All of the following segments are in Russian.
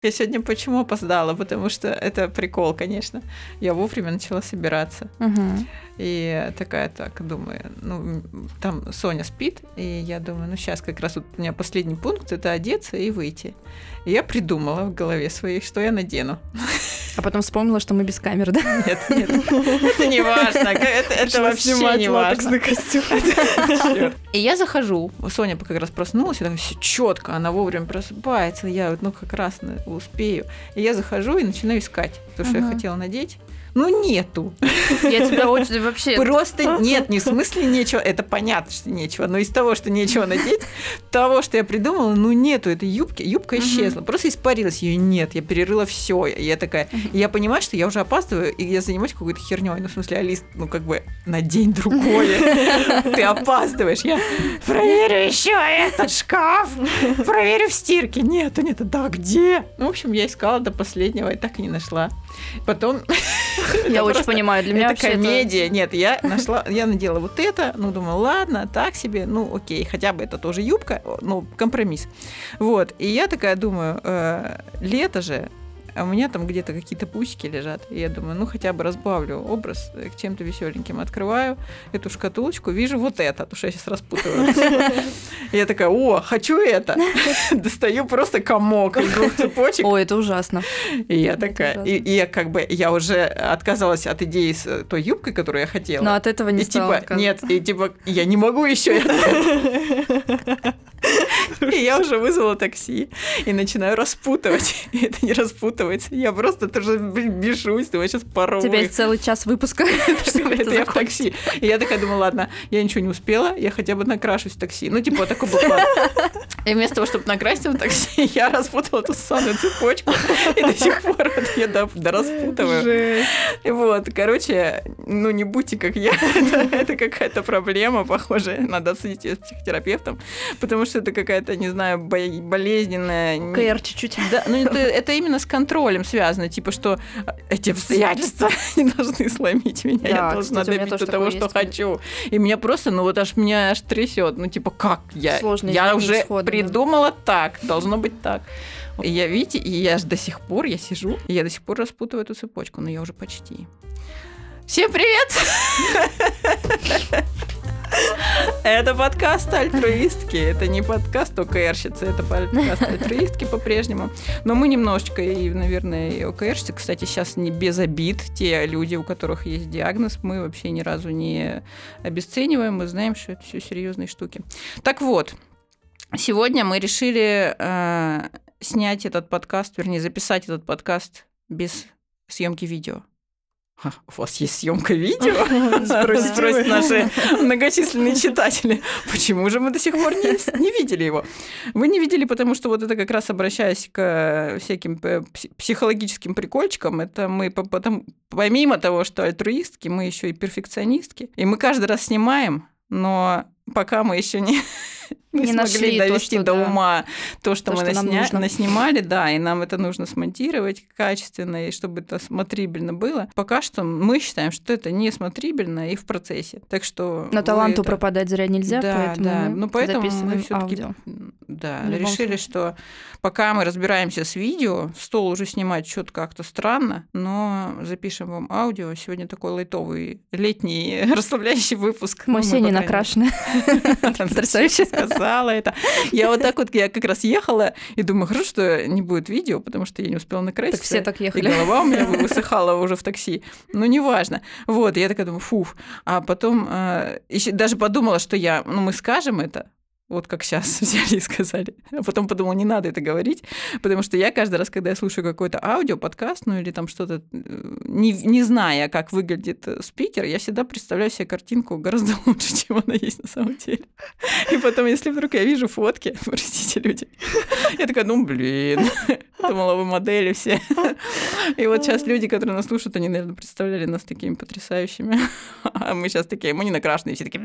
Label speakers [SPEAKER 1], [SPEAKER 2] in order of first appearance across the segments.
[SPEAKER 1] Я сегодня почему опоздала? Потому что это прикол, конечно. Я вовремя начала собираться.
[SPEAKER 2] Мгм.
[SPEAKER 1] И такая так, думаю, ну, там Соня спит, и я думаю, ну, сейчас как раз вот у меня последний пункт, это одеться и выйти. И я придумала в голове своей, что я надену.
[SPEAKER 2] А потом вспомнила, что мы без камер, да?
[SPEAKER 1] Нет, нет, это не важно, это, вообще не важно.
[SPEAKER 2] костюм.
[SPEAKER 1] И я захожу, Соня как раз проснулась, и так все четко, она вовремя просыпается, я вот, ну, как раз на- успею. И я захожу и начинаю искать, то, что я
[SPEAKER 2] Ага.
[SPEAKER 1] хотела надеть. Ну, нету.
[SPEAKER 2] Я тебя очень вообще...
[SPEAKER 1] Просто нет, не в смысле нечего, это понятно, что нечего, но из того, что нечего надеть, того, что я придумала, ну нету этой юбки, юбка исчезла, просто испарилась, ее нет, я перерыла все, я такая, я понимаю, что я уже опаздываю, и я занимаюсь какой-то херней, ну в смысле, Алис, ну как бы на день другое, ты опаздываешь, я проверю еще этот шкаф, проверю в стирке, нету, нету, да где? Ну, в общем, я искала до последнего и так и не нашла. Потом
[SPEAKER 2] Я очень понимаю, для меня
[SPEAKER 1] это- комедия. Нет, я нашла, я надела вот это, ну, думаю, ладно, так себе, ну, окей, хотя бы это тоже юбка, ну, компромисс. Вот, и я такая думаю, э, лето же, а у меня там где-то какие-то пусики лежат. И я думаю, ну хотя бы разбавлю образ э, к чем-то веселеньким. Открываю эту шкатулочку, вижу вот это, потому что я сейчас распутываю. Я такая, о, хочу это. Достаю просто комок из двух цепочек.
[SPEAKER 2] Ой, это ужасно.
[SPEAKER 1] И я
[SPEAKER 2] Это
[SPEAKER 1] такая, и, я как бы, я уже отказалась от идеи с э, той юбкой, которую я хотела.
[SPEAKER 2] Но от этого не стала
[SPEAKER 1] типа, нет, и типа, я не могу еще. И я уже вызвала такси и начинаю распутывать. И это не распутывается. Я просто тоже бешусь, думаю, сейчас
[SPEAKER 2] У
[SPEAKER 1] порву.
[SPEAKER 2] тебя есть целый час выпуска,
[SPEAKER 1] Это я в такси. И я такая думаю, ладно, я ничего не успела, я хотя бы накрашусь в такси. Ну, типа, такой был план. И вместо того, чтобы накраситься в такси, я распутала эту самую цепочку. И до сих пор я до- дораспутываю. Вот, короче, ну не будьте как я, это, это какая-то проблема, похоже, надо обсудить ее с психотерапевтом, потому что это какая-то, не знаю, бо- болезненная... не-
[SPEAKER 2] КР чуть-чуть.
[SPEAKER 1] Да, ну это, это именно с контролем связано, типа, что эти обстоятельства не должны сломить меня,
[SPEAKER 2] Да,
[SPEAKER 1] я должна
[SPEAKER 2] кстати,
[SPEAKER 1] добиться того, что
[SPEAKER 2] есть.
[SPEAKER 1] хочу. И меня просто, ну вот аж меня аж трясет, ну типа, как я?
[SPEAKER 2] Сложно
[SPEAKER 1] я уже
[SPEAKER 2] сходу, да.
[SPEAKER 1] придумала так, должно быть так. И я, видите, и я ж до сих пор, я сижу, и я до сих пор распутываю эту цепочку, но я уже почти. Всем привет! Это подкаст альтруистки. Это не подкаст ОКРщицы, это подкаст альтруистки по-прежнему. Но мы немножечко и, наверное, и ОКРщицы. Кстати, сейчас не без обид. Те люди, у которых есть диагноз, мы вообще ни разу не обесцениваем. Мы знаем, что это все серьезные штуки. Так вот, сегодня мы решили э, снять этот подкаст, вернее, записать этот подкаст без съемки видео. Ха, у вас есть съемка видео? Спросят наши многочисленные читатели. Почему же мы до сих пор не, не видели его? Вы не видели, потому что вот это как раз обращаясь к э, всяким э, пси- психологическим прикольчикам, это мы по- потом, помимо того, что альтруистки, мы еще и перфекционистки. И мы каждый раз снимаем, но пока мы еще не, не,
[SPEAKER 2] Не
[SPEAKER 1] смогли
[SPEAKER 2] то,
[SPEAKER 1] довести
[SPEAKER 2] что,
[SPEAKER 1] до
[SPEAKER 2] да,
[SPEAKER 1] ума то, что
[SPEAKER 2] то,
[SPEAKER 1] мы
[SPEAKER 2] что
[SPEAKER 1] насня-
[SPEAKER 2] нужно.
[SPEAKER 1] наснимали, да, и нам это нужно смонтировать качественно, и чтобы это смотрибельно было. Пока что мы считаем, что это не смотрибельно и в процессе. Так что...
[SPEAKER 2] Но
[SPEAKER 1] вы
[SPEAKER 2] таланту
[SPEAKER 1] это-
[SPEAKER 2] пропадать зря нельзя,
[SPEAKER 1] да,
[SPEAKER 2] поэтому
[SPEAKER 1] да. ну, поэтому мы все-таки
[SPEAKER 2] аудио.
[SPEAKER 1] да, решили,
[SPEAKER 2] случае.
[SPEAKER 1] что пока мы разбираемся с видео, стол уже снимать что-то как-то странно, но запишем вам аудио. Сегодня такой лайтовый летний расслабляющий выпуск.
[SPEAKER 2] Мы
[SPEAKER 1] Ну,
[SPEAKER 2] все не накрашены. Потрясающе.
[SPEAKER 1] Сказала это. Я вот так вот, я как раз ехала и думаю, хорошо, что не будет видео, потому что я не успела накраситься.
[SPEAKER 2] Так все так
[SPEAKER 1] И
[SPEAKER 2] ехали.
[SPEAKER 1] голова у меня высыхала уже в такси. Ну, неважно. Вот, и я такая думаю, фуф. А потом э, ещё даже подумала, что я, ну, мы скажем это, вот как сейчас взяли и сказали. А потом подумала, не надо это говорить, потому что я каждый раз, когда я слушаю какой-то аудио, подкаст, ну или там что-то, э, не, не зная, как выглядит э, спикер, я всегда представляю себе картинку гораздо лучше, чем она есть на самом деле. И потом, если вдруг я вижу фотки, простите, люди, я такая, ну, блин, думала, вы модели все. И вот сейчас люди, которые нас слушают, они, наверное, представляли нас такими потрясающими. А мы сейчас такие, мы не накрашенные, все такие...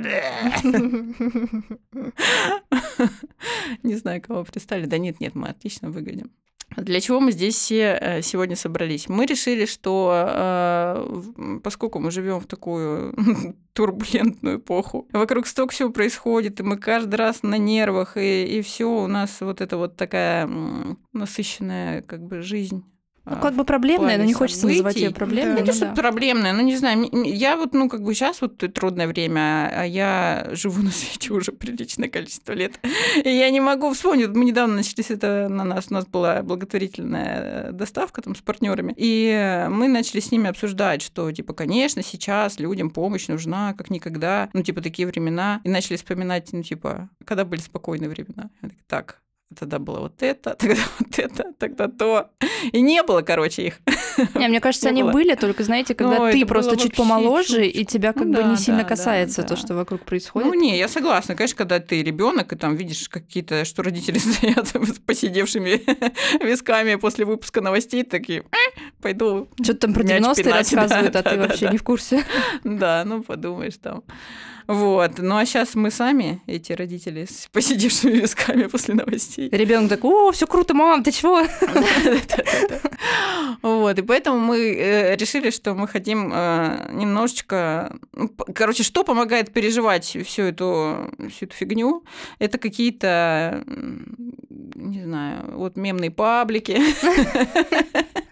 [SPEAKER 1] Не знаю, кого представили. Да нет, нет, мы отлично выглядим. Для чего мы здесь все э, сегодня собрались? Мы решили, что э, поскольку мы живем в такую турбулентную эпоху, вокруг столько всего происходит, и мы каждый раз на нервах, и, и все у нас вот это вот такая м, насыщенная как бы жизнь.
[SPEAKER 2] Ну,
[SPEAKER 1] а,
[SPEAKER 2] как бы проблемная, но не хочется называть ее
[SPEAKER 1] событий.
[SPEAKER 2] проблемной.
[SPEAKER 1] не
[SPEAKER 2] ну
[SPEAKER 1] то, что
[SPEAKER 2] да.
[SPEAKER 1] проблемная, ну не знаю, я вот, ну, как бы сейчас вот трудное время, а я живу на свете уже приличное количество лет. И я не могу вспомнить, мы недавно начались это на нас, у нас была благотворительная э, доставка там с партнерами, и мы начали с ними обсуждать, что, типа, конечно, сейчас людям помощь нужна, как никогда, ну, типа, такие времена, и начали вспоминать, ну, типа, когда были спокойные времена. Так, тогда было вот это, тогда вот это, тогда то. И не было, короче, их.
[SPEAKER 2] Не, мне кажется,
[SPEAKER 1] Не
[SPEAKER 2] они
[SPEAKER 1] было.
[SPEAKER 2] были, только, знаете, когда
[SPEAKER 1] Ну,
[SPEAKER 2] ты просто чуть помоложе,
[SPEAKER 1] чуть.
[SPEAKER 2] и тебя как
[SPEAKER 1] Ну
[SPEAKER 2] бы
[SPEAKER 1] да,
[SPEAKER 2] не сильно
[SPEAKER 1] да,
[SPEAKER 2] касается то, что вокруг происходит.
[SPEAKER 1] Ну, не, я согласна. Конечно, когда ты ребенок и там видишь какие-то, что родители стоят с посидевшими висками после выпуска новостей, такие, «Э, пойду.
[SPEAKER 2] Что-то там про
[SPEAKER 1] мяч
[SPEAKER 2] 90-е
[SPEAKER 1] пинать».
[SPEAKER 2] рассказывают, а ты вообще не в курсе.
[SPEAKER 1] Да, ну подумаешь там. Вот. Ну а сейчас мы сами, эти родители, с посидевшими висками после новостей.
[SPEAKER 2] Ребенок такой, о, все круто, мам, ты чего?
[SPEAKER 1] Вот, и поэтому мы э, решили, что мы хотим э, немножечко... ну, Короче, что помогает переживать всю эту, всю эту фигню? Это какие-то, не знаю, вот мемные паблики.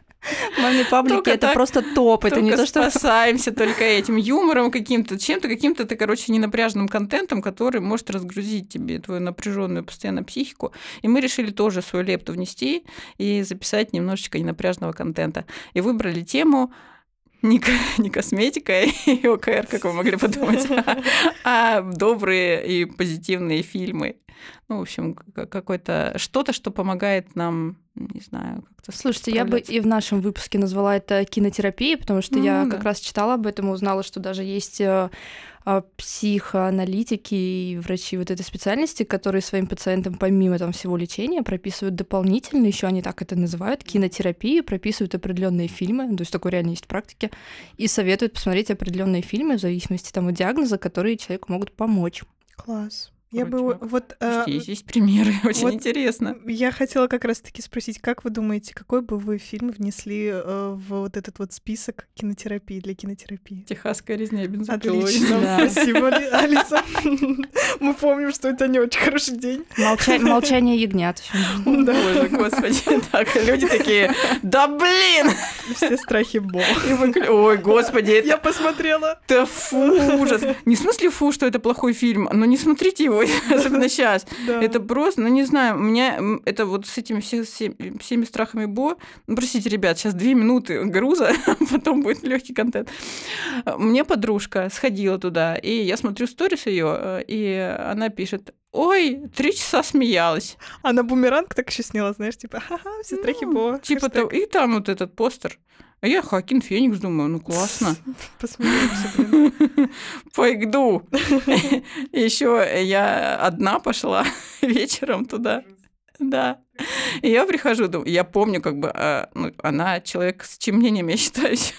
[SPEAKER 2] Мамные паблики
[SPEAKER 1] Только
[SPEAKER 2] это
[SPEAKER 1] так,
[SPEAKER 2] просто топ, это не то, что...
[SPEAKER 1] спасаемся только этим юмором каким-то, чем-то каким-то, ты, короче, ненапряженным контентом, который может разгрузить тебе твою напряженную постоянно психику. И мы решили тоже свою лепту внести и записать немножечко ненапряженного контента. И выбрали тему не, не косметика и ОКР, как вы могли подумать, а добрые и позитивные фильмы. Ну, в общем, к- какое-то что-то, что помогает нам, не знаю, как-то
[SPEAKER 2] Слушайте, я бы и в нашем выпуске назвала это кинотерапией, потому что я
[SPEAKER 1] Ну,
[SPEAKER 2] как
[SPEAKER 1] да.
[SPEAKER 2] раз читала об этом и узнала, что даже есть э, а, психоаналитики и врачи вот этой специальности, которые своим пациентам помимо там всего лечения прописывают дополнительно, еще они так это называют, кинотерапию, прописывают определенные фильмы, то есть такое реально есть в практике, и советуют посмотреть определенные фильмы в зависимости там от диагноза, которые человеку могут помочь.
[SPEAKER 3] Класс. Я бы вот... э,
[SPEAKER 1] Есть, есть примеры, очень
[SPEAKER 3] вот
[SPEAKER 1] интересно.
[SPEAKER 3] Я хотела как раз-таки спросить, как вы думаете, какой бы вы фильм внесли э, в вот этот вот список кинотерапии для кинотерапии?
[SPEAKER 1] Техасская резня бензопилой.
[SPEAKER 3] Отлично,
[SPEAKER 2] Да.
[SPEAKER 3] спасибо, Ли- Алиса. Мы помним, что это не очень хороший день.
[SPEAKER 2] Молча- Молчание ягнят.
[SPEAKER 3] Да.
[SPEAKER 1] Боже, господи, так, люди такие, да блин!
[SPEAKER 3] Все страхи бог.
[SPEAKER 1] Ой, господи,
[SPEAKER 3] Я посмотрела.
[SPEAKER 1] это фу, ужас. Не в смысле фу, что это плохой фильм, но не смотрите его, особенно сейчас. Это просто, ну не знаю, у меня это вот с этими все- все- всеми страхами Бо. Ну, простите, ребят, сейчас две минуты груза, потом будет легкий контент. Мне подружка сходила туда, и я смотрю сторис ее, и она пишет. Ой, три часа смеялась.
[SPEAKER 3] А на бумеранг так еще сняла, знаешь, типа, ха-ха, все страхи
[SPEAKER 1] Ну,
[SPEAKER 3] бог.
[SPEAKER 1] Типа того. И там вот этот постер. А я Хакин Феникс думаю, ну классно.
[SPEAKER 3] Посмеемся, блин.
[SPEAKER 1] Пойду. Еще я одна пошла вечером туда. Да. И я прихожу, думаю, я помню, как бы, а, ну, она человек с чьим мнением я считаюсь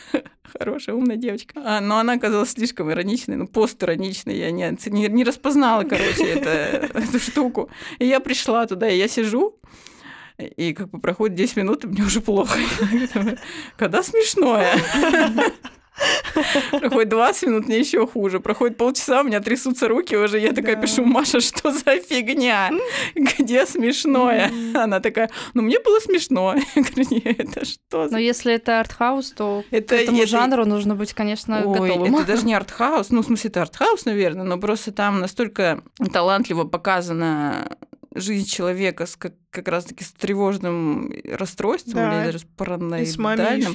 [SPEAKER 1] хорошая, умная девочка. А, но она оказалась слишком ироничной, ну, постироничной. Я не, не, не распознала, короче, это, эту штуку. И я пришла туда, и я сижу, и как бы проходит 10 минут, и мне уже плохо. Когда смешное? Проходит 20 минут, мне еще хуже. Проходит полчаса, у меня трясутся руки уже. Я такая
[SPEAKER 3] Да.
[SPEAKER 1] пишу, Маша, что за фигня? Где смешное? Она такая, ну мне было смешно. Я говорю, нет, это что
[SPEAKER 2] Но
[SPEAKER 1] за...
[SPEAKER 2] если это артхаус, то
[SPEAKER 1] Это,
[SPEAKER 2] к этому
[SPEAKER 1] это-
[SPEAKER 2] жанру нужно быть, конечно,
[SPEAKER 1] Ой,
[SPEAKER 2] готовым.
[SPEAKER 1] это даже не артхаус, ну, в смысле, это артхаус, наверное, но просто там настолько талантливо показана жизнь человека с как, как раз-таки с тревожным расстройством
[SPEAKER 3] Да.
[SPEAKER 1] или даже с
[SPEAKER 3] И с
[SPEAKER 1] параноидальным.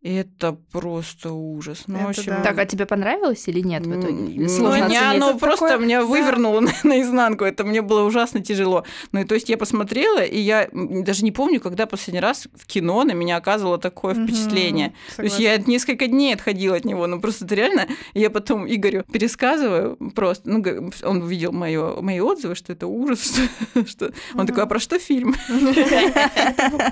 [SPEAKER 1] Это просто ужас. Ну, в
[SPEAKER 3] Это
[SPEAKER 1] общем,
[SPEAKER 3] да.
[SPEAKER 2] Так, а тебе понравилось или нет в итоге? Сложно
[SPEAKER 1] меня оно
[SPEAKER 3] Это
[SPEAKER 1] просто
[SPEAKER 3] такое-
[SPEAKER 1] меня
[SPEAKER 3] да.
[SPEAKER 1] вывернуло на- наизнанку. Это мне было ужасно тяжело. Ну и то есть я посмотрела, и я даже не помню, когда последний раз в кино на меня оказывало такое впечатление. То есть
[SPEAKER 3] согласна.
[SPEAKER 1] я несколько дней отходила от него, ну просто это реально. Я потом Игорю пересказываю просто, ну он увидел моё, мои отзывы, что это ужас, что, что- он такой, а про что фильм?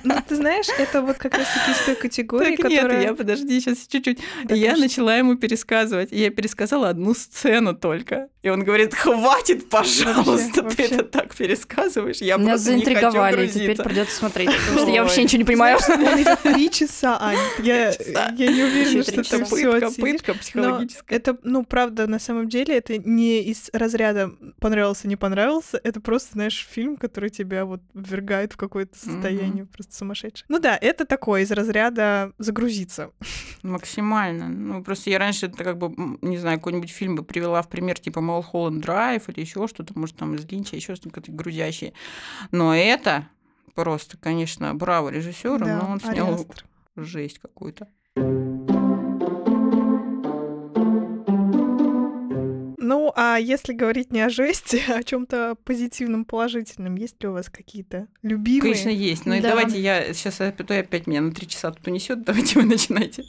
[SPEAKER 3] Ну, ты знаешь, это вот как раз-таки из той категории, которая...
[SPEAKER 1] я подожди, сейчас чуть-чуть.
[SPEAKER 3] Да,
[SPEAKER 1] И я
[SPEAKER 3] конечно.
[SPEAKER 1] начала ему пересказывать. И я пересказала одну сцену только. И он говорит, хватит, пожалуйста,
[SPEAKER 3] Вообще,
[SPEAKER 1] ты
[SPEAKER 3] вообще.
[SPEAKER 1] это так пересказываешь. Я
[SPEAKER 2] Меня
[SPEAKER 1] просто не хочу
[SPEAKER 2] заинтриговали, теперь
[SPEAKER 1] грузиться».
[SPEAKER 2] придется смотреть, потому что я вообще ничего не понимаю.
[SPEAKER 3] Три часа, Ань. Я, не уверена, что все
[SPEAKER 1] Пытка, пытка
[SPEAKER 3] Но
[SPEAKER 1] психологическая.
[SPEAKER 3] это, ну, правда, на самом деле, это не из разряда понравился, не понравился. Это просто, знаешь, фильм, который тебя вот ввергает в какое-то состояние просто сумасшедшее. Ну да, это такое из разряда загрузиться.
[SPEAKER 1] Максимально. Ну, просто я раньше, это как бы, не знаю, какой-нибудь фильм бы привела в пример, типа Малхолланд Драйв или еще что-то, может, там из Линча, еще что-то грузящее. Но это просто, конечно, браво режиссеру,
[SPEAKER 3] Да,
[SPEAKER 1] но он снял
[SPEAKER 3] Астер.
[SPEAKER 1] жесть какую-то.
[SPEAKER 3] Ну, а если говорить не о жести, а о чем-то позитивном, положительном, есть ли у вас какие-то любимые?
[SPEAKER 1] Конечно, есть. Но и
[SPEAKER 2] Да.
[SPEAKER 1] давайте я сейчас опять меня на три часа тут унесет. Давайте вы начинайте.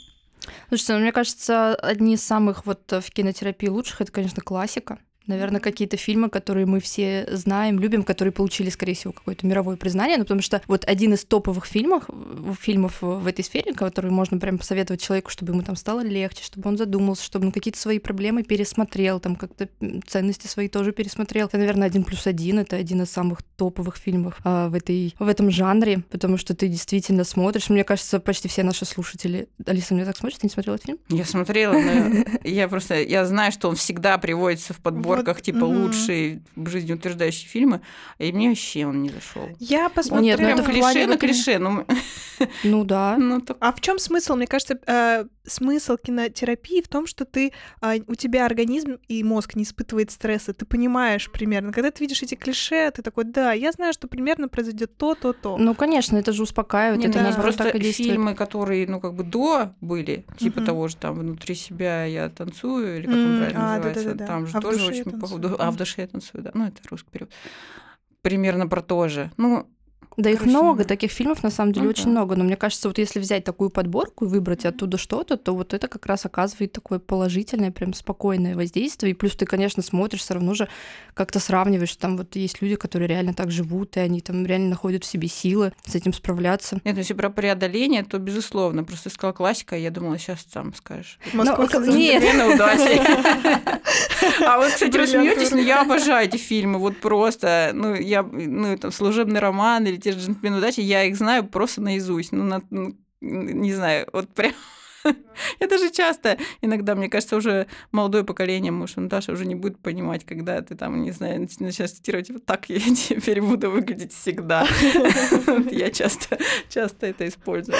[SPEAKER 2] Слушайте, ну, мне кажется, одни из самых вот э, в кинотерапии лучших это, конечно, классика. Наверное, какие-то фильмы, которые мы все знаем, любим, которые получили, скорее всего, какое-то мировое признание. Ну, потому что вот один из топовых фильмов, фильмов в этой сфере, который можно прям посоветовать человеку, чтобы ему там стало легче, чтобы он задумался, чтобы он какие-то свои проблемы пересмотрел, там как-то ценности свои тоже пересмотрел. Это, наверное, один плюс один. Это один из самых топовых фильмов а, в, этой, в этом жанре, потому что ты действительно смотришь. Мне кажется, почти все наши слушатели... Алиса, мне так смотрит, ты не смотрела этот фильм?
[SPEAKER 1] Я смотрела, но я просто я знаю, что он всегда приводится в подборках типа
[SPEAKER 3] мгм.
[SPEAKER 1] лучшие жизнеутверждающие фильмы, и мне вообще он не зашел.
[SPEAKER 3] Я
[SPEAKER 2] Нет,
[SPEAKER 3] посмотрела.
[SPEAKER 2] ну
[SPEAKER 1] Прям
[SPEAKER 2] это
[SPEAKER 1] клише на
[SPEAKER 2] вот
[SPEAKER 1] клише. Ну,
[SPEAKER 2] Ну да.
[SPEAKER 1] ну, так
[SPEAKER 3] А в чем смысл? Мне кажется, э, смысл кинотерапии в том, что ты а, у тебя организм и мозг не испытывает стресса. Ты понимаешь примерно. Когда ты видишь эти клише, ты такой, да, я знаю, что примерно произойдет то, то, то.
[SPEAKER 2] Ну, конечно, это же успокаивает,
[SPEAKER 1] Нет,
[SPEAKER 2] это
[SPEAKER 1] ну, есть
[SPEAKER 2] наоборот
[SPEAKER 1] просто
[SPEAKER 2] так и действует.
[SPEAKER 1] фильмы, которые, ну, как бы до были, типа
[SPEAKER 3] Мгм.
[SPEAKER 1] того же там внутри себя я танцую, или как он правильно
[SPEAKER 3] а,
[SPEAKER 1] называется,
[SPEAKER 3] да-да-да.
[SPEAKER 1] там же
[SPEAKER 3] А
[SPEAKER 1] тоже очень
[SPEAKER 3] танцую.
[SPEAKER 1] походу. А в душе я танцую, да. Ну, это русский перевод. Примерно про то же. Ну,
[SPEAKER 2] Да их
[SPEAKER 1] Короче,
[SPEAKER 2] много,
[SPEAKER 1] ну,
[SPEAKER 2] таких фильмов на самом деле
[SPEAKER 1] ну
[SPEAKER 2] очень
[SPEAKER 1] да.
[SPEAKER 2] много. Но мне кажется, вот если взять такую подборку и выбрать оттуда что-то, то вот это как раз оказывает такое положительное, прям спокойное воздействие. И плюс ты, конечно, смотришь, все равно же как-то сравниваешь. Там вот есть люди, которые реально так живут, и они там реально находят в себе силы с этим справляться.
[SPEAKER 1] нет, ну, если про преодоление, то безусловно. Просто сказала классика, и я думала, сейчас там скажешь.
[SPEAKER 3] Москва,
[SPEAKER 2] ну,
[SPEAKER 3] Казань,
[SPEAKER 2] нет.
[SPEAKER 1] Удачи. А вот, кстати, вы смеетесь, но я обожаю эти фильмы. Вот просто, ну, я, ну, там, служебный роман или те же джентльмены удачи, я их знаю просто наизусть. Ну, на- ну, не знаю, вот прям. Я даже часто, иногда, мне кажется, уже молодое поколение, может, Наташа уже не будет понимать, когда ты там, не знаю, нач- начинаешь цитировать, вот так я теперь буду выглядеть всегда. Я часто, часто это использую.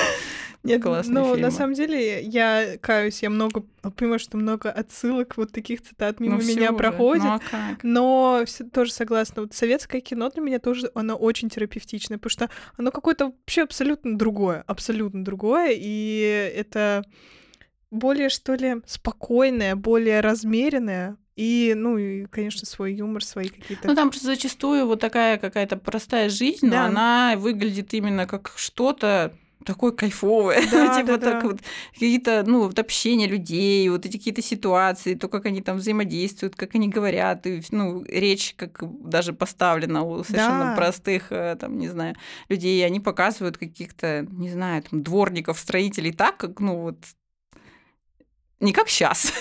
[SPEAKER 3] Нет,
[SPEAKER 1] Классные
[SPEAKER 3] ну,
[SPEAKER 1] фильмы.
[SPEAKER 3] на самом деле, я каюсь, я много, понимаю, что много отсылок, вот таких цитат мимо
[SPEAKER 1] Ну,
[SPEAKER 3] меня проходит.
[SPEAKER 1] Ну, а как?
[SPEAKER 3] Но всё- тоже согласна. Вот советское кино для меня тоже, оно очень терапевтичное, потому что оно какое-то вообще абсолютно другое, абсолютно другое, и это более, что ли, спокойное, более размеренное, и, ну, и, конечно, свой юмор, свои какие-то...
[SPEAKER 1] Ну, там просто зачастую вот такая какая-то простая жизнь,
[SPEAKER 3] Да.
[SPEAKER 1] но она выглядит именно как что-то такое кайфовое.
[SPEAKER 3] Да,
[SPEAKER 1] типа
[SPEAKER 3] да,
[SPEAKER 1] так
[SPEAKER 3] да.
[SPEAKER 1] вот какие-то, ну, вот общение людей, вот эти какие-то ситуации, то, как они там взаимодействуют, как они говорят, и, ну, речь как даже поставлена у совершенно
[SPEAKER 3] Да.
[SPEAKER 1] простых, э, там, не знаю, людей, и они показывают каких-то, не знаю, там, дворников, строителей так, как, ну, вот не как сейчас.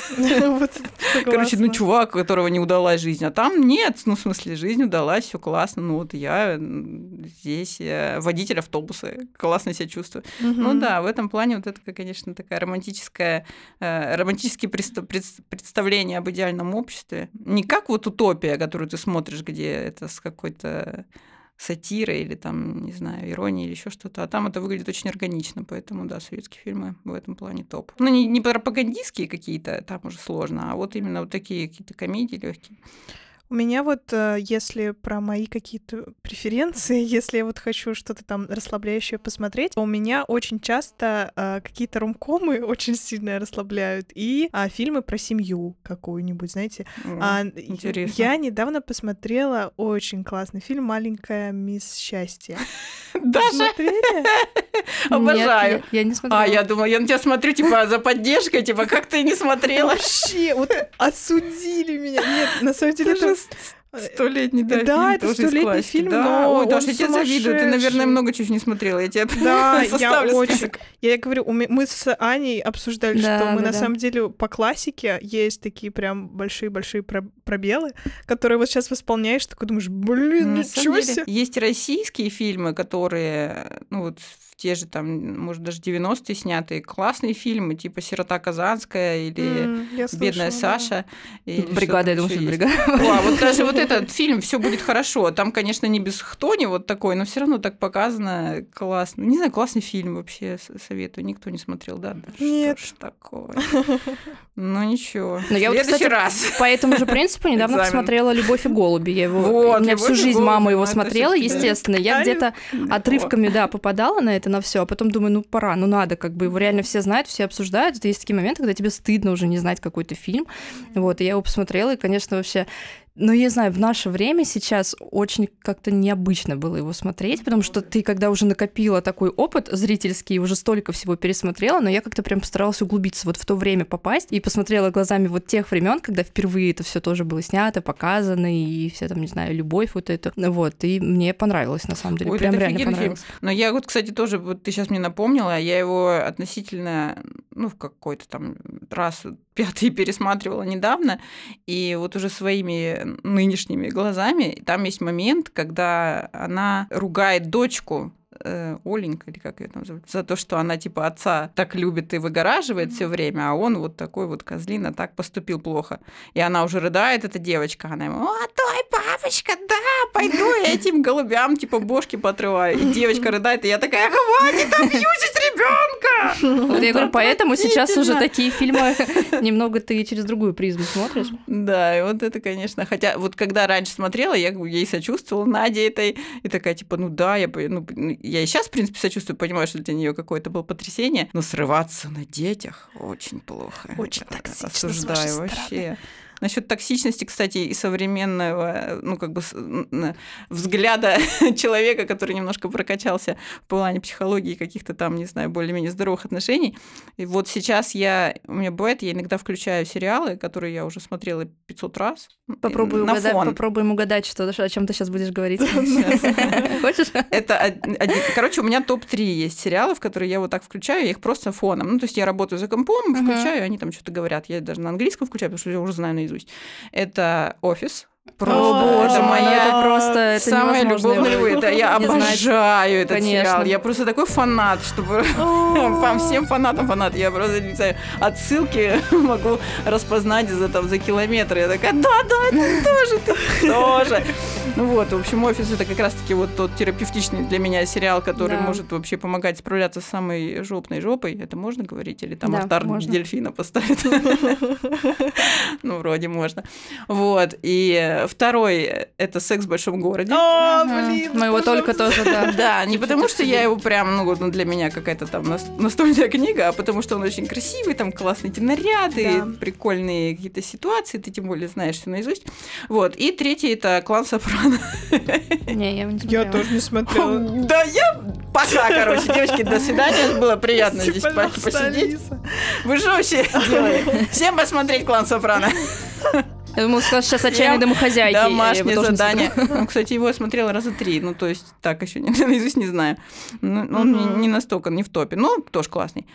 [SPEAKER 1] Короче, ну, чувак, у которого не удалась жизнь, а там нет, ну, в смысле, жизнь удалась, все классно, ну, вот я м, здесь э, водитель автобуса, классно себя чувствую. Ну да, в этом плане вот это, конечно, такая романтическая, э, романтические предста- пред- представления об идеальном обществе. Не как вот утопия, которую ты смотришь, где это с какой-то сатирой или там, не знаю, иронией или еще что-то. А там это выглядит очень органично, поэтому, да, советские фильмы в этом плане топ. Ну, не, не пропагандистские какие-то, там уже сложно, а вот именно вот такие какие-то комедии легкие.
[SPEAKER 3] У меня вот, э, если про мои какие-то преференции, если я вот хочу что-то там расслабляющее посмотреть, у меня очень часто э, какие-то ромкомы очень сильно расслабляют и а, фильмы про семью какую-нибудь, знаете.
[SPEAKER 1] О,
[SPEAKER 3] А,
[SPEAKER 1] интересно.
[SPEAKER 3] Я недавно посмотрела очень классный фильм «Маленькая мисс счастье».
[SPEAKER 1] Даже
[SPEAKER 3] Смотрели?
[SPEAKER 1] обожаю.
[SPEAKER 2] Я, я не смотрела.
[SPEAKER 1] А, я думала, я на тебя смотрю, типа, за поддержкой, типа, как ты не смотрела?
[SPEAKER 3] Вообще, вот осудили меня. Нет, на самом деле
[SPEAKER 1] Это же Столетний, да,
[SPEAKER 3] Да,
[SPEAKER 1] фильм
[SPEAKER 3] это столетний фильм,
[SPEAKER 1] да.
[SPEAKER 3] но
[SPEAKER 1] Ой, Даша, я тебе завидую. Ты, наверное, много чего не смотрела. Я тебе
[SPEAKER 3] Да, я
[SPEAKER 1] составлю
[SPEAKER 3] очень.
[SPEAKER 1] список.
[SPEAKER 3] Я говорю, мы с Аней обсуждали,
[SPEAKER 2] Да,
[SPEAKER 3] что мы
[SPEAKER 2] да,
[SPEAKER 3] на
[SPEAKER 2] да.
[SPEAKER 3] самом деле по классике есть такие прям большие-большие про- пробелы, которые вот сейчас восполняешь, такой думаешь, блин, ничего себе.
[SPEAKER 1] Есть российские фильмы, которые, ну вот те же там, может, даже 90-е снятые, классные фильмы, типа «Сирота Казанская» или
[SPEAKER 3] я
[SPEAKER 1] «Бедная
[SPEAKER 3] слышала, да.
[SPEAKER 1] Саша». или
[SPEAKER 2] Бригада, я думаю, что бригада.
[SPEAKER 1] О, а вот даже вот этот фильм все будет хорошо. Там, конечно, не без хтони вот такой, но все равно так показано классно. Не знаю, классный фильм вообще советую. Никто не смотрел, да? Да
[SPEAKER 3] Нет.
[SPEAKER 1] Что ж такое? Ну ничего.
[SPEAKER 2] Но я вот, кстати,
[SPEAKER 1] раз.
[SPEAKER 2] По этому же принципу недавно посмотрела «Любовь и голуби». Я его...
[SPEAKER 1] Вот,
[SPEAKER 2] у меня всю
[SPEAKER 1] «Любовь и
[SPEAKER 2] жизнь
[SPEAKER 1] голуби»,
[SPEAKER 2] мама
[SPEAKER 1] ну,
[SPEAKER 2] его
[SPEAKER 1] это
[SPEAKER 2] смотрела, естественно. Я где-то отрывками, да, попадала на это, на все, а потом думаю, ну пора, ну надо, как бы его реально все знают, все обсуждают. Это есть такие моменты, когда тебе стыдно уже не знать какой-то фильм. Вот, и я его посмотрела, и, конечно, вообще ну, я знаю, в наше время сейчас очень как-то необычно было его смотреть, потому что ты, когда уже накопила такой опыт зрительский, уже столько всего пересмотрела, но я как-то прям постаралась углубиться вот в то время попасть и посмотрела глазами вот тех времен, когда впервые это все тоже было снято, показано, и все там, не знаю, любовь вот эту. Вот, и мне понравилось, на самом деле,
[SPEAKER 1] Ой,
[SPEAKER 2] прям
[SPEAKER 1] это
[SPEAKER 2] реально
[SPEAKER 1] офигенный фильм.
[SPEAKER 2] понравилось.
[SPEAKER 1] Но я вот, кстати, тоже, вот ты сейчас мне напомнила, я его относительно, ну, в какой-то там раз пятый пересматривала недавно, и вот уже своими нынешними глазами, там есть момент, когда она ругает дочку, э, Оленька, или как ее там зовут, за то, что она типа отца так любит и выгораживает все время, а он вот такой вот козлина так поступил плохо. И она уже рыдает, эта девочка, она ему, а твой папочка, да, пойду я этим голубям типа бошки потрываю. И девочка рыдает, и я такая, хватит абьюзить ребенка!
[SPEAKER 2] Вот я говорю, поэтому сейчас уже такие фильмы немного ты через другую призму смотришь.
[SPEAKER 1] Да, и вот это, конечно, хотя вот когда раньше смотрела, я ей сочувствовала, Наде этой, и такая, типа, ну да, я, ну, я и сейчас, в принципе, сочувствую, понимаю, что для нее какое-то было потрясение, но срываться на детях очень плохо.
[SPEAKER 3] Очень
[SPEAKER 1] Это
[SPEAKER 3] токсично
[SPEAKER 1] Осуждаю
[SPEAKER 3] вашей стороны.
[SPEAKER 1] Насчет токсичности, кстати, и современного, ну, как бы взгляда человека, который немножко прокачался в плане психологии каких-то там, не знаю, более-менее здоровых отношений. И вот сейчас я, у меня бывает, я иногда включаю сериалы, которые я уже смотрела 500 раз.
[SPEAKER 2] Попробуй
[SPEAKER 1] на
[SPEAKER 2] угадать,
[SPEAKER 1] фон.
[SPEAKER 2] попробуем угадать, что, о чем ты сейчас будешь говорить. Хочешь?
[SPEAKER 1] Это Короче, у меня топ-3 есть сериалов, которые я вот так включаю, я их просто фоном. Ну, то есть я работаю за компом, включаю, они там что-то говорят. Я даже на английском включаю, потому что я уже знаю наизусть. Это офис. Просто
[SPEAKER 3] О,
[SPEAKER 1] это
[SPEAKER 3] боже мой,
[SPEAKER 1] моя
[SPEAKER 3] ну
[SPEAKER 2] это просто это его
[SPEAKER 1] любовь. Это я обожаю этот
[SPEAKER 2] Конечно.
[SPEAKER 1] сериал. Я просто такой фанат, чтобы по всем фанатам фанат. Я просто не знаю, отсылки могу распознать за там за километры. Я такая, да, да, это тоже ты тоже. Ну вот, в общем, офис это как раз-таки вот тот терапевтичный для меня сериал, который
[SPEAKER 2] Да.
[SPEAKER 1] может вообще помогать справляться с самой жопной жопой. Это можно говорить? Или там
[SPEAKER 2] Да, можно.
[SPEAKER 1] дельфина поставит? Ну, вроде можно. Вот. И второй — это «Секс в большом городе».
[SPEAKER 3] О,
[SPEAKER 2] Ага.
[SPEAKER 3] блин,
[SPEAKER 2] Мы его только тоже, да.
[SPEAKER 1] Да, не потому что я его прям, ну ну, для меня какая-то там нас- настольная книга, а потому что он очень красивый, там классные эти наряды, прикольные какие-то ситуации, ты тем более знаешь все наизусть. Вот. И третий это клан Сопрано.
[SPEAKER 2] Не, я не
[SPEAKER 3] Я тоже не смотрела.
[SPEAKER 1] Да я пока, короче, девочки, до свидания. Было приятно здесь посидеть. Вы что вообще? Всем посмотреть клан Сопрано.
[SPEAKER 2] Я думала, скажешь сейчас отчаянные
[SPEAKER 1] Я-
[SPEAKER 2] домохозяйки.
[SPEAKER 1] Домашнее задание. Ну, кстати, его я смотрела раза три. Ну, то есть, так еще не, наизусть не знаю. Ну, он не, настолько, не в топе. Ну, тоже классный.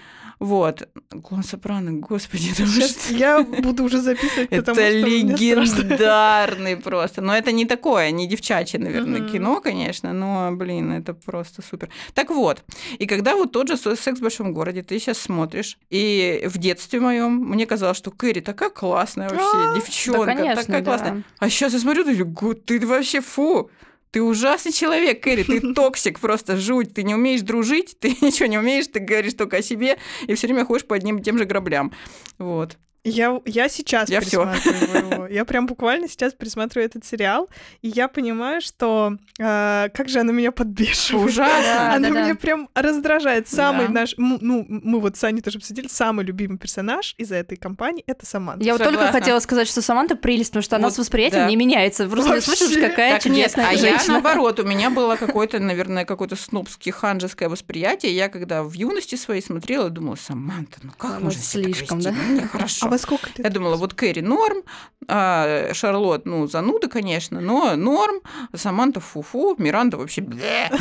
[SPEAKER 1] Вот. Клан Сопрано, господи, это
[SPEAKER 3] Сейчас
[SPEAKER 1] что?
[SPEAKER 3] я буду уже записывать, потому
[SPEAKER 1] Это
[SPEAKER 3] что
[SPEAKER 1] легендарный просто. Но это не такое, не девчачье, наверное, кино, конечно, но, блин, это просто супер. Так вот, и когда вот тот же «Секс в большом городе» ты сейчас смотришь, и в детстве моем мне казалось, что Кэрри такая классная
[SPEAKER 3] А,
[SPEAKER 1] вообще,
[SPEAKER 2] Да,
[SPEAKER 1] девчонка, такая классная. А сейчас я смотрю, ты вообще фу. Ты ужасный человек, Кэрри, ты toxic, просто жуть. Ты не умеешь дружить, ты ничего не умеешь, ты говоришь только о себе и все время ходишь по одним и тем же граблям. Вот.
[SPEAKER 3] Я, я сейчас
[SPEAKER 1] Я
[SPEAKER 3] пересматриваю его. Я прям буквально сейчас пересматриваю этот сериал, и я понимаю, что э, как же она меня подбешивает.
[SPEAKER 1] Ужасно.
[SPEAKER 2] Да,
[SPEAKER 3] Она
[SPEAKER 2] да, да.
[SPEAKER 3] меня прям раздражает. Самый
[SPEAKER 1] Да.
[SPEAKER 3] наш, ну, мы вот с Аней тоже обсудили, самый любимый персонаж из этой компании — это Саманта.
[SPEAKER 2] Я вот только
[SPEAKER 1] Согласна.
[SPEAKER 2] хотела сказать, что Саманта прелесть, потому что она
[SPEAKER 1] Вот,
[SPEAKER 2] с восприятием
[SPEAKER 1] да.
[SPEAKER 2] не меняется. Просто
[SPEAKER 3] Вообще.
[SPEAKER 2] слышишь, какая
[SPEAKER 1] Так нет,
[SPEAKER 2] чудесная
[SPEAKER 1] а я
[SPEAKER 2] женщина.
[SPEAKER 1] наоборот, у меня было какое-то, наверное, какое-то снобское ханжеское восприятие. Я когда в юности своей смотрела, думала, Саманта, ну как
[SPEAKER 2] Ну,
[SPEAKER 1] можно себя так
[SPEAKER 2] слишком,
[SPEAKER 1] вести?
[SPEAKER 2] да?
[SPEAKER 1] Ну, нехорошо.
[SPEAKER 3] Во сколько лет?
[SPEAKER 1] Я думала, вот Кэрри норм, а Шарлот, ну, зануда, конечно, но норм, Саманта фу-фу, Миранда вообще.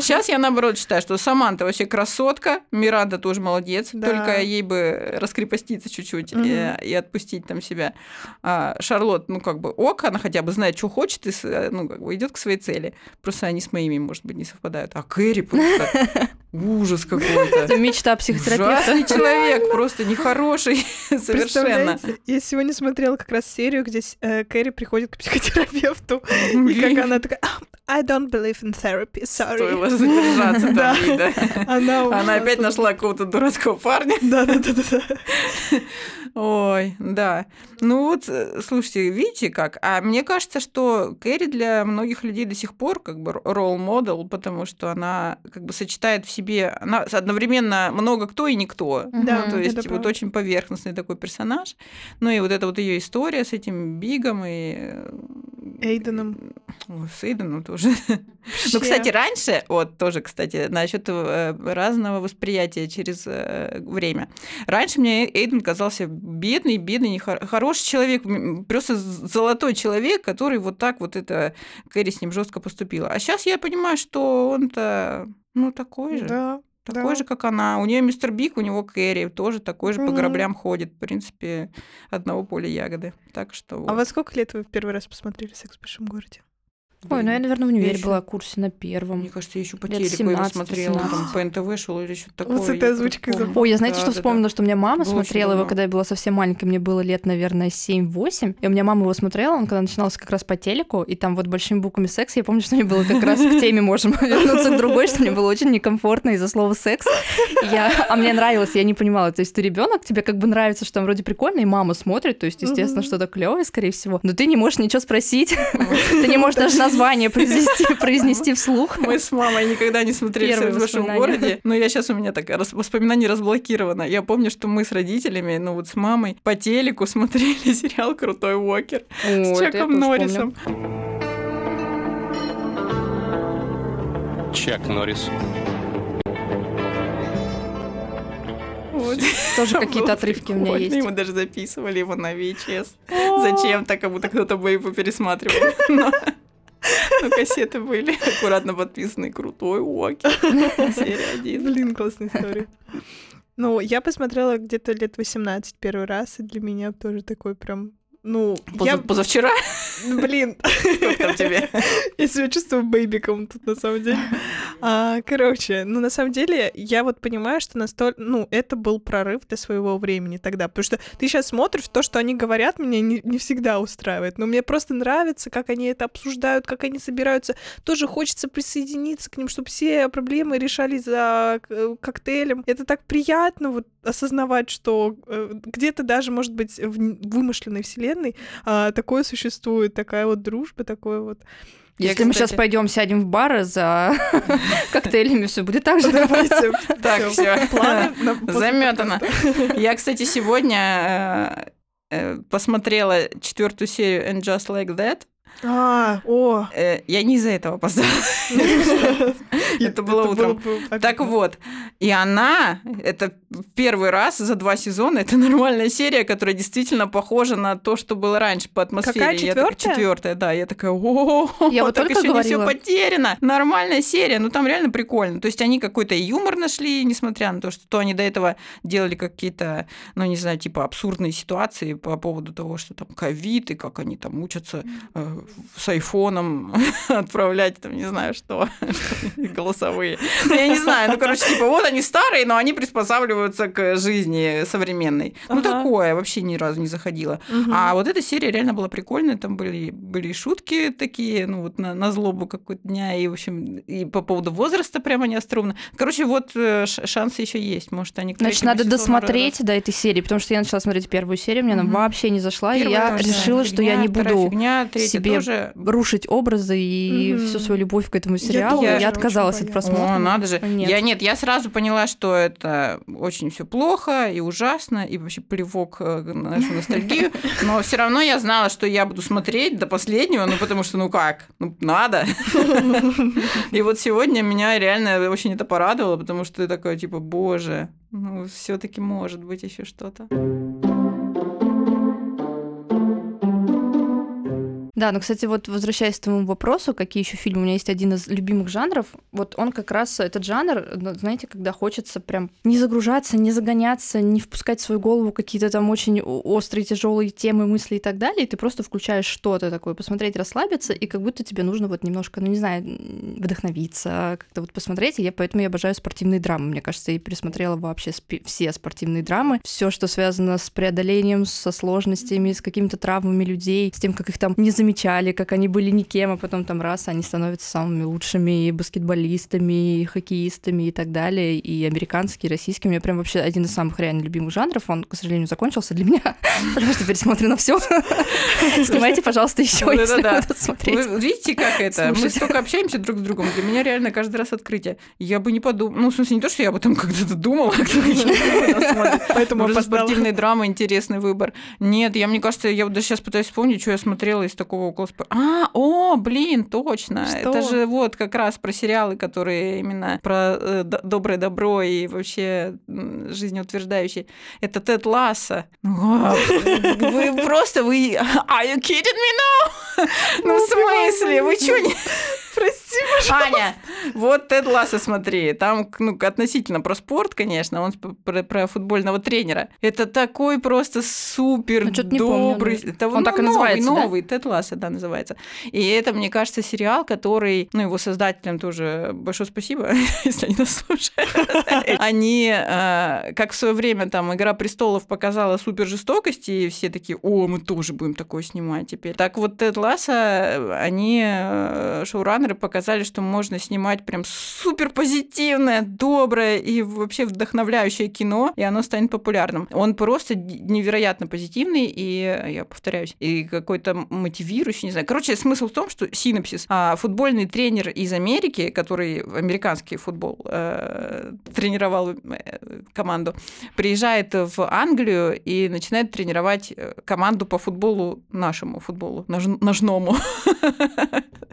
[SPEAKER 1] Сейчас я, наоборот, считаю, что Саманта вообще красотка, Миранда тоже молодец,
[SPEAKER 3] Да.
[SPEAKER 1] только ей бы раскрепоститься чуть-чуть
[SPEAKER 3] Мгм.
[SPEAKER 1] и, и отпустить там себя. А Шарлот, ну, как бы ок, она хотя бы знает, что хочет, и, с- ну, как бы идет к своей цели. Просто они с моими, может быть, не совпадают. А Кэрри просто ужас какой-то.
[SPEAKER 2] Это мечта психотерапевта.
[SPEAKER 1] Ужасный человек, просто нехороший совершенно.
[SPEAKER 3] Я сегодня смотрела как раз серию, где э, Кэрри приходит к психотерапевту, и как она такая, «А, I don't believe in therapy, sorry.
[SPEAKER 1] Стоило задержаться там,
[SPEAKER 3] Да. Она,
[SPEAKER 1] Она опять нашла какого-то дурацкого парня.
[SPEAKER 3] Да, да, да, да.
[SPEAKER 1] Ой, да. Ну вот, э, слушайте, видите как? А мне кажется, что Кэрри для многих людей до сих пор как бы ролл-модел, потому что она как бы сочетает в себе... Она одновременно много кто и никто.
[SPEAKER 3] Да,
[SPEAKER 1] Ну, то
[SPEAKER 3] это
[SPEAKER 1] есть вот
[SPEAKER 3] правда.
[SPEAKER 1] очень поверхностный такой персонаж. Ну и вот эта вот ее история с этим Бигом и...
[SPEAKER 3] Эйденом.
[SPEAKER 1] С Эйденом тоже. Ну,
[SPEAKER 3] Вообще.
[SPEAKER 1] кстати, раньше, вот тоже, кстати, насчет э, разного восприятия через э, время. Раньше мне Эйден казался бедный, бедный, нехор- хороший человек, просто золотой человек, который вот так вот это Кэрри с ним жестко поступила. А сейчас я понимаю, что он-то, ну, такой же.
[SPEAKER 3] Да,
[SPEAKER 1] Такой
[SPEAKER 3] да.
[SPEAKER 1] же, как она. У нее мистер Биг, у него Кэрри, тоже такой же по
[SPEAKER 3] Мгм.
[SPEAKER 1] граблям ходит. В принципе, одного поля ягоды. Так что вот.
[SPEAKER 3] А во сколько лет вы в первый раз посмотрели «Секс в большом городе»?
[SPEAKER 2] Ой, ну я, наверное, в универе
[SPEAKER 1] ещё-
[SPEAKER 2] была курсе на первом.
[SPEAKER 1] Мне кажется, я еще по телеку его
[SPEAKER 2] 17,
[SPEAKER 1] смотрела, там
[SPEAKER 2] 17.
[SPEAKER 1] по НТВ шел или что-то такое.
[SPEAKER 3] Вот с этой озвучкой забыла.
[SPEAKER 2] Ой, я знаете,
[SPEAKER 1] Да,
[SPEAKER 2] что
[SPEAKER 1] да, да.
[SPEAKER 2] вспомнила, что у меня мама
[SPEAKER 1] Было
[SPEAKER 2] смотрела его, когда я была совсем маленькая, мне было лет, наверное, 7-8, и у меня мама его смотрела, он когда начинался как раз по телеку, и там вот большими буквами секс, я помню, что мне было как раз к теме, можем вернуться к другой, что мне было очень некомфортно из-за слова секс. Я, а мне нравилось, я не понимала, то есть ты ребенок, тебе как бы нравится, что там вроде прикольно, и мама смотрит, то есть, естественно, что-то клевое, скорее всего, но ты не можешь ничего спросить, ты не можешь даже название произнести, произнести вслух.
[SPEAKER 1] Мы с мамой никогда не смотрели
[SPEAKER 2] Первые
[SPEAKER 1] «Секс в большом городе», но я сейчас у меня так рас- воспоминание разблокировано. Я помню, что мы с родителями, ну вот с мамой, по телеку смотрели сериал «Крутой Уокер» с Чаком Норрисом.
[SPEAKER 4] Чак Норрис.
[SPEAKER 1] Вот.
[SPEAKER 2] Тоже какие-то отрывки у меня есть.
[SPEAKER 1] Мы даже записывали его на VHS. Зачем-то, как будто кто-то бы его пересматривал. Но кассеты были аккуратно подписаны «Крутой Уокер». Серия один.
[SPEAKER 3] Блин, классная история. Ну, я посмотрела где-то лет 18 первый раз, и для меня тоже такой прям, ну,
[SPEAKER 1] Поза-
[SPEAKER 3] я,
[SPEAKER 1] Позавчера?
[SPEAKER 3] блин,
[SPEAKER 1] там тебе?
[SPEAKER 3] я себя чувствую бэйбиком тут на самом деле. А, короче, ну, на самом деле, я вот понимаю, что настолько, ну, это был прорыв для своего времени тогда, потому что ты сейчас смотришь, то, что они говорят, меня не, не всегда устраивает, но мне просто нравится, как они это обсуждают, как они собираются, тоже хочется присоединиться к ним, чтобы все проблемы решались за э, коктейлем. Это так приятно вот осознавать, что э, где-то даже, может быть, в вымышленной вселенной а, такое существует, такая вот дружба, такое вот.
[SPEAKER 1] Я,
[SPEAKER 2] Если мы сейчас
[SPEAKER 1] кстати-
[SPEAKER 2] пойдем сядем в бары за коктейлями, все будет так же.
[SPEAKER 3] Давайте.
[SPEAKER 1] Так, все. Заметано. Я, кстати, сегодня э, э, посмотрела четвертую серию And Just Like That.
[SPEAKER 3] А, о.
[SPEAKER 1] Э, Я не из-за этого опоздала. Это было утром. Так вот, и она, это первый раз за два сезона, это нормальная серия, которая действительно похожа на то, что было раньше по атмосфере.
[SPEAKER 3] Какая,
[SPEAKER 1] Я такая,
[SPEAKER 3] четвёртая?
[SPEAKER 1] Четвертая, да. Я такая, о,
[SPEAKER 2] Я вот
[SPEAKER 1] так
[SPEAKER 2] только
[SPEAKER 1] еще не все
[SPEAKER 2] говорила.
[SPEAKER 1] потеряно. Нормальная серия, ну там реально прикольно. То есть они какой-то юмор нашли, несмотря на то, что то они до этого делали какие-то, ну не знаю, типа абсурдные ситуации по поводу того, что там ковид и как они там учатся э, с айфоном отправлять, там не знаю что, голосовые. Ну, Я не знаю, ну короче, типа вот они старые, но они приспосабливаются к жизни современной. Ну
[SPEAKER 3] Ага.
[SPEAKER 1] такое вообще ни разу не заходило.
[SPEAKER 3] Мгм.
[SPEAKER 1] А вот эта серия реально была прикольная, там были, были и шутки такие, ну вот на, на злобу какой-то дня, и, в общем, и по поводу возраста прямо не. Короче, вот э, шансы еще есть, может, они
[SPEAKER 2] Значит, надо досмотреть до этой серии, потому что я начала смотреть первую серию, мне она
[SPEAKER 1] Мгм.
[SPEAKER 2] вообще не зашла, и
[SPEAKER 1] Первая
[SPEAKER 2] я
[SPEAKER 1] тоже
[SPEAKER 2] решила, что я
[SPEAKER 1] фигня,
[SPEAKER 2] не буду
[SPEAKER 1] фигня,
[SPEAKER 2] себе
[SPEAKER 1] тоже.
[SPEAKER 2] рушить образы и
[SPEAKER 3] Мгм.
[SPEAKER 2] всю свою любовь к этому
[SPEAKER 3] Я
[SPEAKER 2] сериалу. Я,
[SPEAKER 3] тоже
[SPEAKER 2] отказалась от просмотра.
[SPEAKER 1] О, надо же.
[SPEAKER 2] Нет.
[SPEAKER 1] Я нет, я сразу поняла, что это очень все плохо и ужасно, и вообще плевок э, на нашу ностальгию. Но все равно я знала, что я буду смотреть до последнего, ну потому что, ну как, ну надо. И вот сегодня меня реально очень это порадовало, потому что ты такой, типа, боже, ну все-таки может быть еще что-то.
[SPEAKER 2] Да, но, кстати, вот возвращаясь к твоему вопросу, какие еще фильмы, у меня есть один из любимых жанров, вот он как раз, этот жанр, ну, знаете, когда хочется прям не загружаться, не загоняться, не впускать в свою голову какие-то там очень острые, тяжелые темы, мысли и так далее, и ты просто включаешь что-то такое, посмотреть, расслабиться, и как будто тебе нужно вот немножко, ну, не знаю, вдохновиться, как-то вот посмотреть, и я поэтому я обожаю спортивные драмы, мне кажется, я пересмотрела вообще спи- все спортивные драмы, все, что связано с преодолением, со сложностями, с какими-то травмами людей, с тем, как их там не замечали, как они были никем, а потом там раз, они становятся самыми лучшими баскетболистами, и хоккеистами и так далее, и американские, и российские. У меня прям вообще один из самых реально любимых жанров. Он, к сожалению, закончился для меня, потому что пересмотрено все. Снимайте, пожалуйста, еще, если будут смотреть.
[SPEAKER 1] Видите, как это? Мы столько общаемся друг с другом. Для меня реально каждый раз открытие. Я бы не подумала. Ну, в смысле, не то, что я об этом когда-то думала, Поэтому спортивные драмы интересный выбор. Нет, я, мне кажется, я вот даже сейчас пытаюсь вспомнить, что я смотрела из такого около А, о, блин, точно. Что? Это же вот как раз про сериалы, которые именно про э, доброе добро и вообще жизнеутверждающие. Это Тед Ласса. Вы просто, вы... Are you kidding me now? Ну, в смысле? Вы что, не...
[SPEAKER 3] Прости, пожалуйста.
[SPEAKER 1] Аня, вот Тед Ласса, смотри. Там, ну, относительно про спорт, конечно, он про, про футбольного тренера. Это такой просто супер ну, добрый.
[SPEAKER 2] Помню, это, он ну, так и
[SPEAKER 1] новый,
[SPEAKER 2] называется,
[SPEAKER 1] новый,
[SPEAKER 2] да?
[SPEAKER 1] Тед Ласса, да, называется. И это, мне кажется, сериал, который, ну, его создателям тоже большое спасибо, если они нас слушают. Они, э, как в свое время там «Игра престолов» показала супер жестокости, и все такие, о, мы тоже будем такое снимать теперь. Так вот, Тед Ласса, они, э, шоураннеры, показали, что можно снимать прям супер позитивное, доброе и вообще вдохновляющее кино, и оно станет популярным. Он просто невероятно позитивный, и я повторяюсь, и какой-то мотивирующий, не знаю. Короче, смысл в том, что синапсис, а, футбольный тренер из Америки, который американский футбол э, тренировал э, команду, приезжает в Англию и начинает тренировать э, команду по футболу нашему футболу, нож, ножному.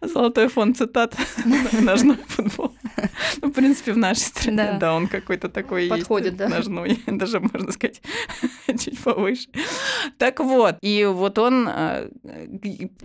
[SPEAKER 1] Золотой фон цитат. Ножной футбол. Ну, в принципе, в нашей стране, да, он какой-то такой
[SPEAKER 2] Подходит, да.
[SPEAKER 1] Ножной, даже, можно сказать, чуть повыше. Так вот, и вот он э,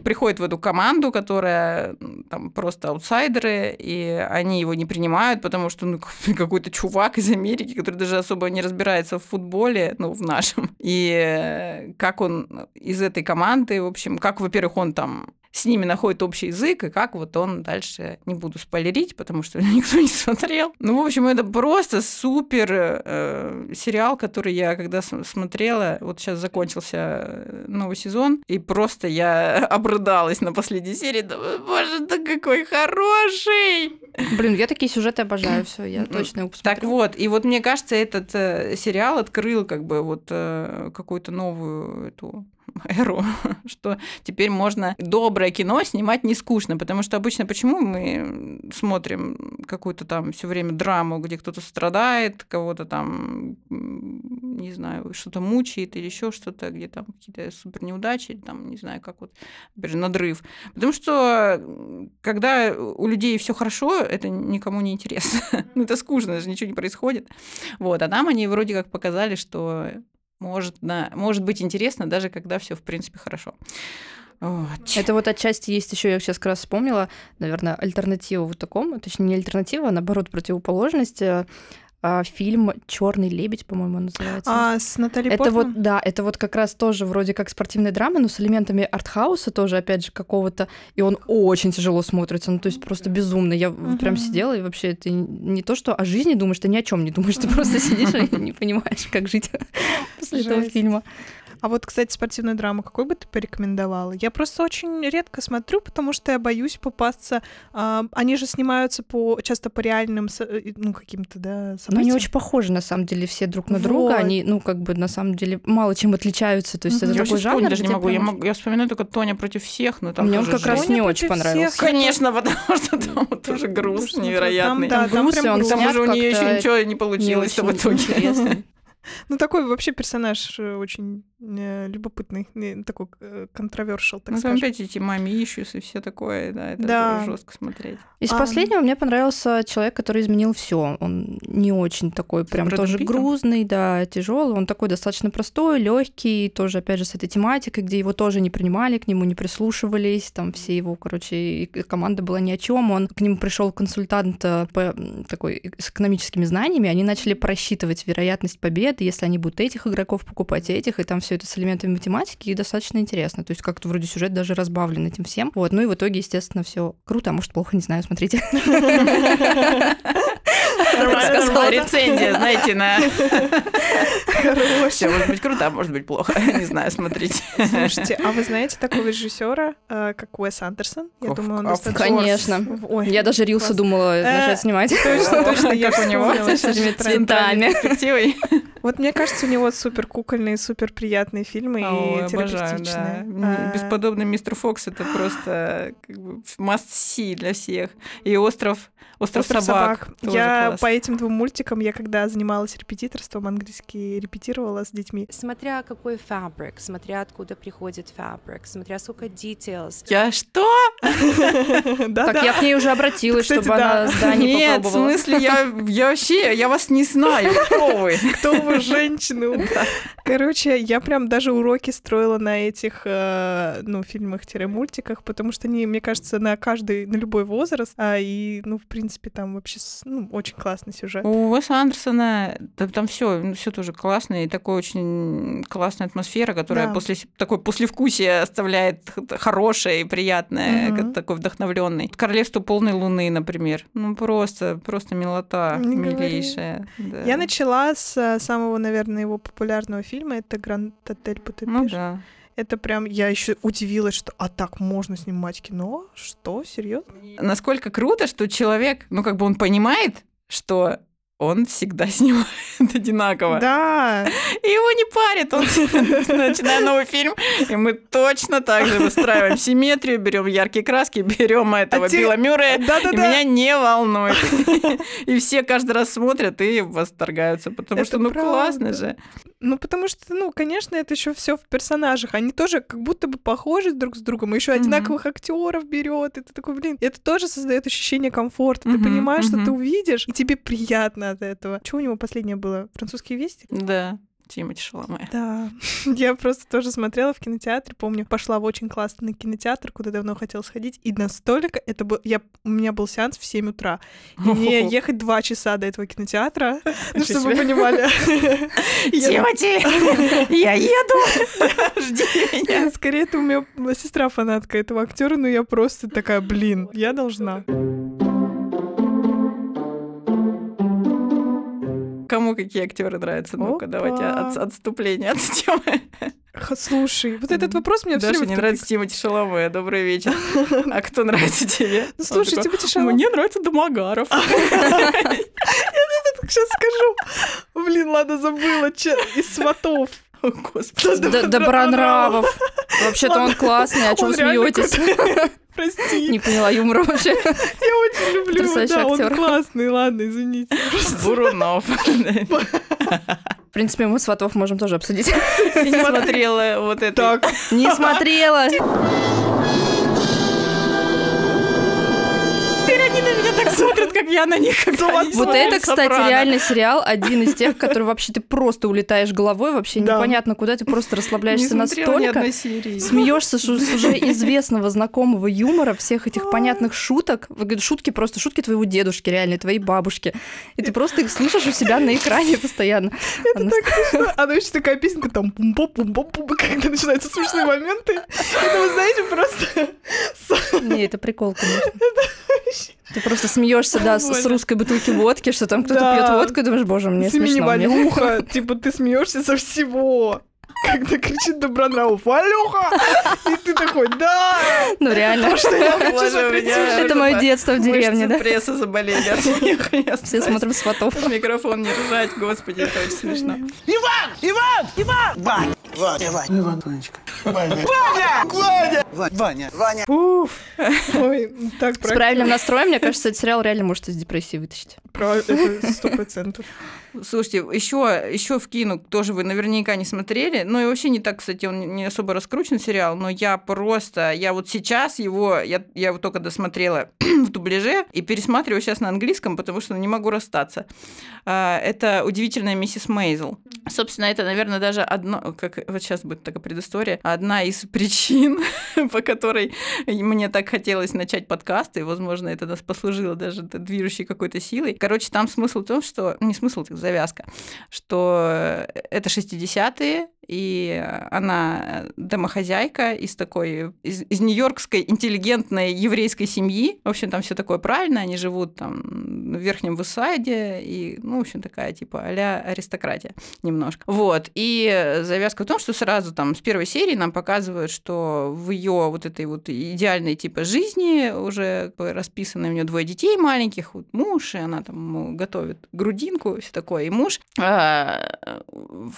[SPEAKER 1] приходит в эту команду, которая там просто аутсайдеры, и они его не принимают, потому что ну, какой-то чувак из Америки, который даже особо не разбирается в футболе, ну, в нашем, и э, как он из этой команды, в общем, как, во-первых, он там с ними находит общий язык, и как вот он дальше, не буду спойлерить, потому что никто не смотрел. Ну, в общем, это просто супер э, сериал, который я когда смотрела, вот сейчас закончился э, новый сезон, и просто я обрыдалась на последней серии, думаю, боже, да какой хороший!
[SPEAKER 2] Блин, я такие сюжеты обожаю, все, я точно его
[SPEAKER 1] посмотрю. Так вот, и вот мне кажется, этот э, сериал открыл как бы вот э, какую-то новую эту эру, что теперь можно доброе кино снимать не скучно, потому что обычно почему мы смотрим какую-то там все время драму, где кто-то страдает, кого-то там, не знаю, что-то мучает или еще что-то, где там какие-то супер неудачи, там, не знаю, как вот, например, надрыв. Потому что когда у людей все хорошо, это никому не интересно. ну, это скучно, даже ничего не происходит. Вот, а там они вроде как показали, что может, да, может быть интересно, даже когда все в принципе хорошо.
[SPEAKER 2] Вот. Это вот отчасти есть еще, я сейчас как раз вспомнила, наверное, альтернатива вот такому, точнее не альтернатива, а наоборот противоположность э, а, фильм Черный лебедь, по-моему, называется.
[SPEAKER 3] А с Натальей
[SPEAKER 2] Это
[SPEAKER 3] Портман?
[SPEAKER 2] вот, да, это вот как раз тоже вроде как спортивная драма, но с элементами артхауса тоже, опять же, какого-то, и он очень тяжело смотрится, ну то есть просто безумно. Я uh-huh. прям сидела и вообще это не то, что о жизни думаешь, ты ни о чем не думаешь, ты просто сидишь и не понимаешь, как жить после этого фильма.
[SPEAKER 3] А вот, кстати, спортивную драму какой бы ты порекомендовала? Я просто очень редко смотрю, потому что я боюсь попасться. А, они же снимаются по часто по реальным, э, ну, каким-то, да, событиям.
[SPEAKER 2] Но они очень похожи, на самом деле, все друг на вот. друга. Они, ну, как бы, на самом деле, мало чем отличаются. То есть mm-hmm. это
[SPEAKER 1] я
[SPEAKER 2] такой жанр,
[SPEAKER 1] даже не могу. Я, могу. я вспоминаю только Тоня против всех, но там
[SPEAKER 2] Мне он как
[SPEAKER 1] же...
[SPEAKER 2] раз
[SPEAKER 3] Тоня
[SPEAKER 2] не очень понравился.
[SPEAKER 3] Всех.
[SPEAKER 1] Конечно, потому что там тоже груз невероятный.
[SPEAKER 3] Там, да,
[SPEAKER 2] там, груз, и он
[SPEAKER 1] там уже у нее еще ничего не получилось в итоге.
[SPEAKER 3] Ну, такой вообще персонаж э, очень любопытный, э, такой контровершил, так
[SPEAKER 1] ну, там
[SPEAKER 3] скажем.
[SPEAKER 1] опять эти мами и все такое, да, это
[SPEAKER 3] Да.
[SPEAKER 1] жестко смотреть.
[SPEAKER 2] Из
[SPEAKER 3] А,
[SPEAKER 2] последнего мне понравился человек, который изменил все. Он не очень такой прям
[SPEAKER 1] Брэдом
[SPEAKER 2] тоже
[SPEAKER 1] Питтом?
[SPEAKER 2] грузный, да, тяжелый. Он такой достаточно простой, легкий, тоже опять же с этой тематикой, где его тоже не принимали, к нему не прислушивались, там все его, короче, и команда была ни о чем. Он к нему пришел консультант э, по такой э, с экономическими знаниями, они начали просчитывать вероятность победы, если они будут этих игроков покупать, этих, и там все это с элементами математики, и достаточно интересно. То есть как-то вроде сюжет даже разбавлен этим всем. Вот, ну и в итоге, естественно, все круто, а может плохо, не знаю, смотрите.
[SPEAKER 1] Сказала рецензия, знаете, на... Все может быть круто, а может быть плохо. Не знаю, смотрите.
[SPEAKER 3] Слушайте, а вы знаете такого режиссера, э, как Уэс Андерсон? Я думаю, он достаточно...
[SPEAKER 2] Конечно. Я даже рилсы
[SPEAKER 3] класс.
[SPEAKER 2] думала
[SPEAKER 3] Э,
[SPEAKER 2] начать снимать.
[SPEAKER 3] Точно, точно, я
[SPEAKER 1] Как у него
[SPEAKER 3] вспомнила
[SPEAKER 2] с этими цветами.
[SPEAKER 3] Вот мне кажется, у него супер кукольные, супер приятные фильмы и
[SPEAKER 1] обожаю, да.
[SPEAKER 3] терапевтичные.
[SPEAKER 1] М,
[SPEAKER 3] А,
[SPEAKER 1] Бесподобный мистер Фокс это просто как бы must see для всех. И остров, остров,
[SPEAKER 3] «Остров
[SPEAKER 1] собак.
[SPEAKER 3] собак».
[SPEAKER 1] тоже
[SPEAKER 3] Я
[SPEAKER 1] класс.
[SPEAKER 3] по этим двум мультикам, я когда занималась репетиторством, английский репетировала с детьми.
[SPEAKER 4] Смотря какой фабрик, смотря откуда приходит фабрик, смотря сколько details.
[SPEAKER 1] Я что?
[SPEAKER 2] Так я к ней уже обратилась, чтобы она здание
[SPEAKER 1] Нет, в
[SPEAKER 2] попробовала.
[SPEAKER 1] смысле, я, я вообще, я вас не знаю, кто вы.
[SPEAKER 3] Кто вы, женщины? Короче, я прям даже уроки строила на этих, э, ну, фильмах-мультиках, потому что они, мне кажется, на каждый, на любой возраст, а, и, ну, в принципе, там вообще, ну, очень классный сюжет.
[SPEAKER 1] У Уэса Андерсона там все, все тоже классно, и такой очень классная атмосфера, которая
[SPEAKER 3] Да.
[SPEAKER 1] после такой послевкусие оставляет хорошее и приятное, такой вдохновленный. Королевство полной луны, например. Ну просто, просто милота
[SPEAKER 3] Не
[SPEAKER 1] милейшая. да.
[SPEAKER 3] Я начала с э, самого, наверное, его популярного фильма, это «Гранд Отель Будапешт».
[SPEAKER 1] Ну да.
[SPEAKER 3] Это прям, я еще удивилась, что, а так можно снимать кино? Что, серьезно?
[SPEAKER 1] Насколько круто, что человек, ну как бы он понимает, что он всегда снимает одинаково.
[SPEAKER 3] Да,
[SPEAKER 1] И его не парит. Он начиная новый фильм, и мы точно так же выстраиваем симметрию, берем яркие краски, берем этого
[SPEAKER 3] А
[SPEAKER 1] Билла Мюррея, и
[SPEAKER 3] да-да-да.
[SPEAKER 1] меня не волнует. И все каждый раз смотрят и восторгаются, потому
[SPEAKER 3] Это
[SPEAKER 1] что ну
[SPEAKER 3] правда.
[SPEAKER 1] классно же.
[SPEAKER 3] Ну, потому что, ну, конечно, это еще все в персонажах. Они тоже как будто бы похожи друг с другом, еще
[SPEAKER 1] Мгм.
[SPEAKER 3] одинаковых актеров берет. И ты такой, блин, это тоже создает ощущение комфорта. Ты
[SPEAKER 1] Мгм,
[SPEAKER 3] понимаешь, что
[SPEAKER 1] мгм.
[SPEAKER 3] ты увидишь, и тебе приятно от этого. Что у него последнее было? Французские вести?
[SPEAKER 1] Да, Тимати Шаломе.
[SPEAKER 3] Да. Я просто тоже смотрела в кинотеатре, помню, пошла в очень классный кинотеатр, куда давно хотела сходить, и настолько это был... Я... У меня был сеанс в 7 утра, и мне ехать два часа до этого кинотеатра, ну, чтобы вы понимали.
[SPEAKER 1] Тимати, я еду, жди меня.
[SPEAKER 3] Скорее, это у меня сестра фанатка этого актера, но я просто такая, блин, я должна.
[SPEAKER 1] Кому какие актеры нравятся? Ну-ка, давайте от- отступление от темы.
[SPEAKER 3] Слушай, вот этот вопрос меня все время
[SPEAKER 1] не нравится. Тимати Шаломе. Добрый вечер. А кто нравится тебе?
[SPEAKER 3] Ну, слушай, Тимати Шаломе-
[SPEAKER 1] Мне нравится Домогаров.
[SPEAKER 3] Сейчас скажу. Блин, ладно, забыла. Из сватов.
[SPEAKER 1] Господи.
[SPEAKER 2] Добронравов. Вообще-то он классный, а чего
[SPEAKER 3] Он
[SPEAKER 2] вы смеетесь?
[SPEAKER 3] Прости,
[SPEAKER 2] Не поняла юмора вообще.
[SPEAKER 3] я очень люблю его.
[SPEAKER 2] Потрясающий
[SPEAKER 3] Да, он
[SPEAKER 2] актер.
[SPEAKER 3] классный, ладно, извините.
[SPEAKER 1] Бурунов.
[SPEAKER 2] В принципе, мы сватов можем тоже обсудить.
[SPEAKER 1] Не смотрела вот это.
[SPEAKER 3] Так,
[SPEAKER 2] Не смотрела.
[SPEAKER 1] На меня так смотрят, как я на них. они
[SPEAKER 2] Вот это, кстати, реально сериал, один из тех, который вообще ты просто улетаешь головой, вообще непонятно куда, ты просто расслабляешься настолько. Смеешься с уже известного знакомого юмора, всех этих понятных шуток. Вы говорите, Шутки просто, шутки твоего дедушки, реально, твоей бабушки. И ты просто их слышишь у себя на экране постоянно. Она-
[SPEAKER 3] Она еще такая песенка там пум пум пум пум пум когда начинаются смешные моменты. Это, вы знаете, просто...
[SPEAKER 2] Не, это прикол, конечно. Ты просто смеешься, да, с, с русской бутылки водки, что там кто-то
[SPEAKER 3] Да.
[SPEAKER 2] пьет водку, и думаешь, боже, мне
[SPEAKER 3] имени
[SPEAKER 2] смешно. мне».
[SPEAKER 3] Валюха, типа ты смеешься со всего. Когда кричит Добронравов, Валюха! И ты такой, да!
[SPEAKER 2] Ну реально.
[SPEAKER 3] Что я хочу.
[SPEAKER 2] Это мое детство в деревне, да?
[SPEAKER 1] пресса заболели от. Я
[SPEAKER 2] Все смотрим сватов.
[SPEAKER 1] микрофон не ржать, господи, это очень смешно.
[SPEAKER 5] Иван! Иван! Иван! Ваня, Ваня, Ванечка. Ваня. Ваня! Ваня! Ваня!
[SPEAKER 3] Уф. Ой, так
[SPEAKER 2] С правильным настроем, мне кажется, этот сериал реально может из депрессии вытащить.
[SPEAKER 3] Про это сто процентов.
[SPEAKER 1] Слушайте, еще, еще вкину, тоже вы наверняка не смотрели. Ну и вообще не так, кстати, он не особо раскручен сериал, но я просто, я вот сейчас его, я, я его только досмотрела в дубляже и пересматриваю сейчас на английском, потому что не могу расстаться. А, Это удивительная миссис Мейзел. Собственно, это, наверное, даже одно, как вот сейчас будет такая предыстория, одна из причин, по которой мне так хотелось начать подкасты, и, возможно, это нас послужило даже движущей какой-то силой. Короче, там смысл в том, что... Не смысл, так завязка, что это 60-е, и она домохозяйка из такой, из, из нью-йоркской интеллигентной еврейской семьи. В общем, там все такое правильно, они живут там в Верхнем Высаде, и, ну, в общем, такая типа а аристократия немножко. Вот, и завязка в том, что сразу там с первой серии нам показывают, что в ее вот этой вот идеальной типа жизни уже расписаны у нее двое детей маленьких, вот муж, и она там готовит грудинку, все такое, и муж а,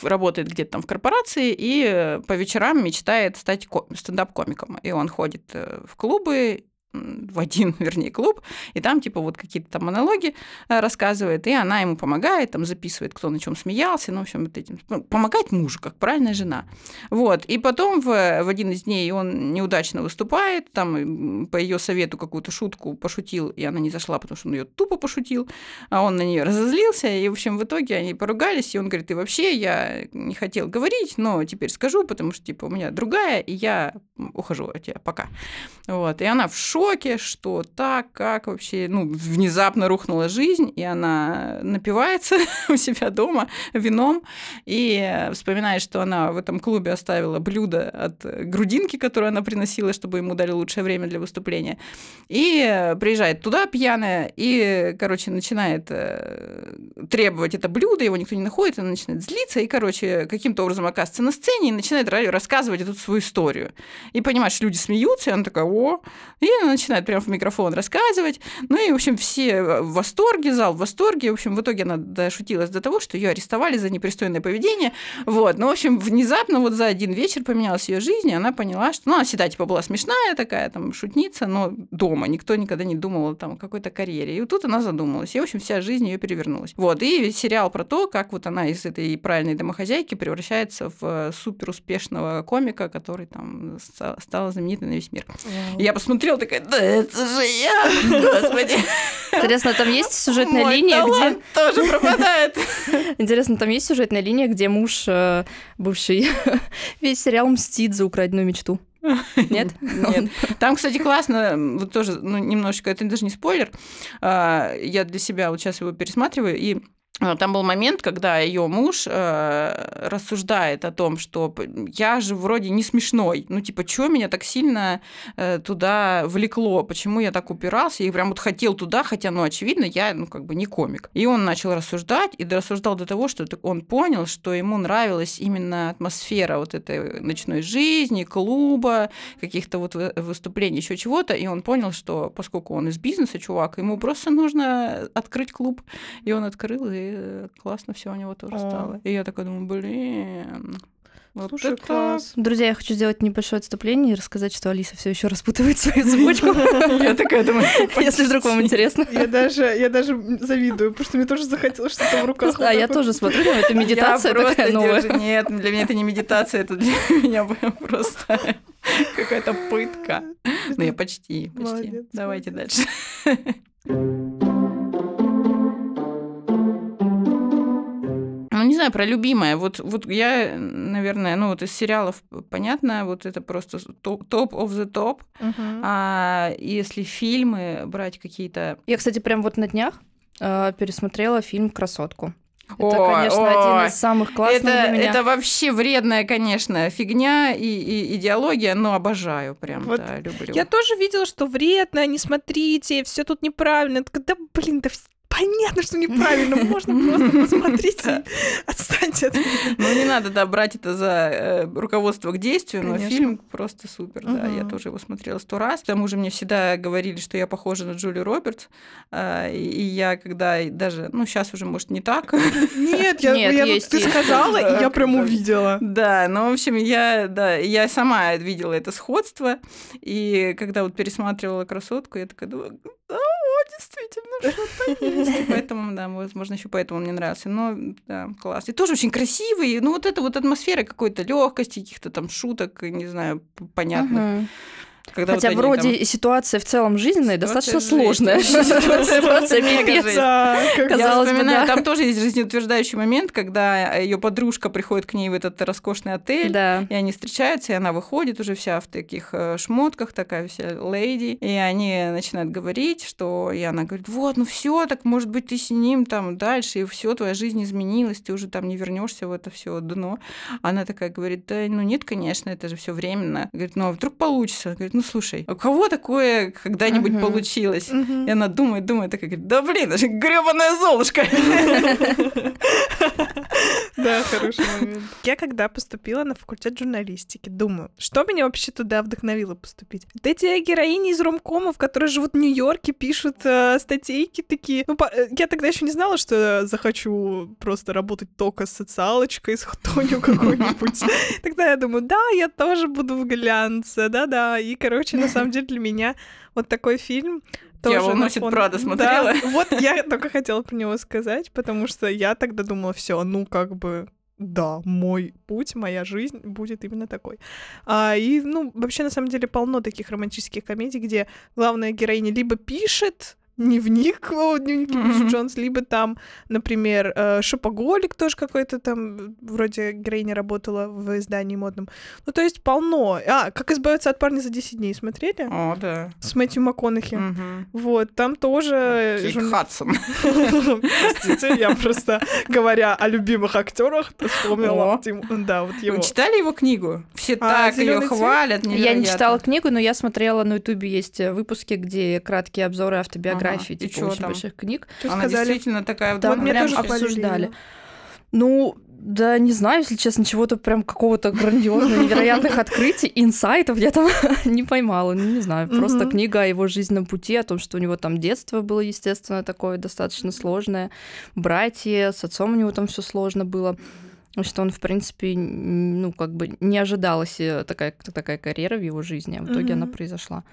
[SPEAKER 1] работает где-то там в корпорации, и по вечерам мечтает стать стендап-комиком. И он ходит э, в клубы в один, вернее, клуб, и там, типа, вот какие-то там монологи э, рассказывает, и она ему помогает, там записывает, кто на чем смеялся, ну, в общем, вот этим, ну, помогает мужу, как правильная жена. Вот, и потом в, в один из дней он неудачно выступает, там по ее совету какую-то шутку пошутил, и она не зашла, потому что он ее тупо пошутил, а он на нее разозлился, и, в общем, в итоге они поругались, и он говорит, и вообще я не хотел говорить, но теперь скажу, потому что, типа, у меня другая, и я ухожу от тебя, пока. Вот, и она в шоке, шоке, что так, как вообще, ну, внезапно рухнула жизнь, и она напивается у себя дома вином и вспоминает, что она в этом клубе оставила блюдо от грудинки, которую она приносила, чтобы ему дали лучшее время для выступления. И приезжает туда пьяная, и, короче, начинает э, требовать это блюдо, его никто не находит, она начинает злиться, и, короче, каким-то образом оказывается на сцене и начинает рассказывать эту свою историю. И понимаешь, люди смеются, и она такая, о, и она начинает прямо в микрофон рассказывать. Ну и, в общем, все в восторге, зал в восторге. В общем, в итоге она дошутилась до того, что ее арестовали за непристойное поведение. Вот. Ну, в общем, внезапно вот за один вечер поменялась ее жизнь, и она поняла, что... Ну, она всегда, типа, была смешная такая, там, шутница, но дома. Никто никогда не думал там о какой-то карьере. И вот тут она задумалась. И, в общем, вся жизнь ее перевернулась. Вот. И сериал про то, как вот она из этой правильной домохозяйки превращается в супер успешного комика, который там стал знаменитый на весь мир. Wow. Я посмотрела такая, да это же я, господи.
[SPEAKER 2] Интересно, там есть сюжетная
[SPEAKER 1] Мой
[SPEAKER 2] линия, где...
[SPEAKER 1] тоже пропадает.
[SPEAKER 2] Интересно, там есть сюжетная линия, где муж э, бывший весь сериал мстит за украденную мечту. Нет?
[SPEAKER 1] Нет. Там, кстати, классно, вот тоже, ну, немножечко, это даже не спойлер, а, я для себя вот сейчас его пересматриваю, и там был момент, когда ее муж э, рассуждает о том, что я же вроде не смешной. Ну, типа, что меня так сильно э, туда влекло? Почему я так упирался? И прям вот хотел туда, хотя, ну, очевидно, я, ну, как бы не комик. И он начал рассуждать, и рассуждал до того, что он понял, что ему нравилась именно атмосфера вот этой ночной жизни, клуба, каких-то вот выступлений, еще чего-то. И он понял, что поскольку он из бизнеса, чувак, ему просто нужно открыть клуб. И он открыл, и классно все у него тоже О. стало. И я такая думаю, блин. Вот
[SPEAKER 3] Слушай,
[SPEAKER 1] это
[SPEAKER 3] класс.
[SPEAKER 2] Друзья, я хочу сделать небольшое отступление и рассказать, что Алиса все еще распутывает свою цепочку.
[SPEAKER 1] Я такая думаю,
[SPEAKER 2] если вдруг вам интересно.
[SPEAKER 3] Я даже, я даже завидую, потому что мне тоже захотелось что-то в руках.
[SPEAKER 2] А я тоже смотрю, это медитация такая новая.
[SPEAKER 1] Нет, для меня это не медитация, это для меня просто какая-то пытка. Ну, я почти, почти. Давайте дальше. Не знаю, про любимое. Вот, вот я, наверное, ну вот из сериалов понятно, вот это просто топ of the top.
[SPEAKER 3] Мгм.
[SPEAKER 1] А если фильмы брать какие-то...
[SPEAKER 2] Я, кстати, прям вот на днях э, пересмотрела фильм «Красотку». Это,
[SPEAKER 1] Ой,
[SPEAKER 2] конечно,
[SPEAKER 1] ой.
[SPEAKER 2] один из самых классных
[SPEAKER 1] это,
[SPEAKER 2] для меня.
[SPEAKER 1] это вообще вредная, конечно, фигня и, и идеология, но обожаю прям,
[SPEAKER 3] Вот
[SPEAKER 1] да, люблю.
[SPEAKER 3] Я тоже видела, что вредно, не смотрите, все тут неправильно. Да, блин, да понятно, что неправильно, можно просто посмотреть и отстаньте от меня.
[SPEAKER 1] Ну, не надо, да, брать это за э, руководство к действию, но фильм просто супер, да. Я тоже его смотрела сто раз. К тому же мне всегда говорили, что я похожа на Джулию Робертс. а, И я когда даже, ну, сейчас уже, может, не так.
[SPEAKER 3] Нет, я, ты сказала, и я прям увидела.
[SPEAKER 1] Да, ну, в общем, я, да, я сама видела это сходство, и когда вот пересматривала «Красотку», я такая думаю, действительно, что-то есть. Поэтому, да, возможно, еще поэтому мне нравился. Но, да, класс. И тоже очень красивый, ну, вот эта вот атмосфера какой-то легкости, каких-то там шуток, не знаю, понятных. Когда вот
[SPEAKER 2] Хотя
[SPEAKER 1] они
[SPEAKER 2] вроде
[SPEAKER 1] там-
[SPEAKER 2] ситуация в целом жизненная
[SPEAKER 1] Ситуация
[SPEAKER 2] достаточно сложная. Ситуация
[SPEAKER 1] Мега
[SPEAKER 2] Казалось бы,
[SPEAKER 1] там тоже есть жизнеутверждающий момент, когда ее подружка приходит к ней в этот роскошный отель. И они встречаются, и она выходит уже вся в таких э, шмотках, такая вся леди. И они начинают говорить, что... И она говорит, вот, ну все, так может быть ты с ним там дальше, и все, твоя жизнь изменилась, ты уже там не вернешься в это все дно. Она такая говорит, да, ну нет, конечно, это же все временно. Говорит, ну а вдруг получится? Говорит, ну слушай, а у кого такое когда-нибудь
[SPEAKER 2] Мгм.
[SPEAKER 1] получилось?
[SPEAKER 3] Мгм.
[SPEAKER 1] И она думает, думает, такая говорит, да блин, это же грёбаная Золушка.
[SPEAKER 3] Да, хороший момент. Я когда поступила на факультет журналистики, думаю, что меня вообще туда вдохновило поступить? Вот эти героини из ромкомов, которые живут в Нью-Йорке, пишут э, статейки такие. Ну, по- э, я тогда еще не знала, что захочу просто работать только с социалочкой, с хтонью какой-нибудь. Тогда я думаю, да, я тоже буду в глянце, да-да. И, короче, на самом деле для меня вот такой фильм тоже
[SPEAKER 1] «Дьявол носит
[SPEAKER 3] фоне-
[SPEAKER 1] Прада»
[SPEAKER 3] Да,
[SPEAKER 1] смотрела?
[SPEAKER 3] вот я только хотела про него сказать, потому что я тогда думала, все, ну как бы да, мой путь, моя жизнь будет именно такой. А, и, ну, вообще, на самом деле, полно таких романтических комедий, где главная героиня либо пишет дневник, о, дневники. Бриджит Джонс, либо там, например, э, шопоголик тоже какой-то там, вроде героиня работала в издании модном. Ну, то есть полно. А, «Как избавиться от парня за 10 дней» смотрели?
[SPEAKER 1] О, да.
[SPEAKER 3] С Мэтью МакКонахи.
[SPEAKER 1] Мгм.
[SPEAKER 3] Вот, там тоже...
[SPEAKER 1] Кейт
[SPEAKER 3] журна-
[SPEAKER 1] Хадсон.
[SPEAKER 3] Простите, я просто, говоря о любимых актерах, вспомнила. Да, вот его.
[SPEAKER 1] Вы читали его книгу? Все
[SPEAKER 3] А,
[SPEAKER 1] так ее хвалят.
[SPEAKER 2] Я не читала книгу, но я смотрела на Ютубе есть э, выпуски, где краткие обзоры автобиографии,
[SPEAKER 1] Ага. И
[SPEAKER 2] типа очень
[SPEAKER 1] там?
[SPEAKER 2] больших книг.
[SPEAKER 3] Что
[SPEAKER 1] Она
[SPEAKER 3] сказали?
[SPEAKER 1] действительно такая
[SPEAKER 2] Там
[SPEAKER 3] Вот мне
[SPEAKER 2] прям
[SPEAKER 3] тоже
[SPEAKER 2] обсуждали. Ну, да, не знаю, если честно, чего-то прям какого-то грандиозного, невероятных открытий, инсайтов я там не поймала, ну, не знаю, просто
[SPEAKER 3] Мгм.
[SPEAKER 2] книга о его жизненном пути, о том, что у него там детство было, естественно, такое достаточно сложное, братья, с отцом у него там все сложно было, что он, в принципе, ну, как бы не ожидалась э, такая, такая карьера в его жизни, а в итоге она
[SPEAKER 3] Мгм.
[SPEAKER 2] произошла.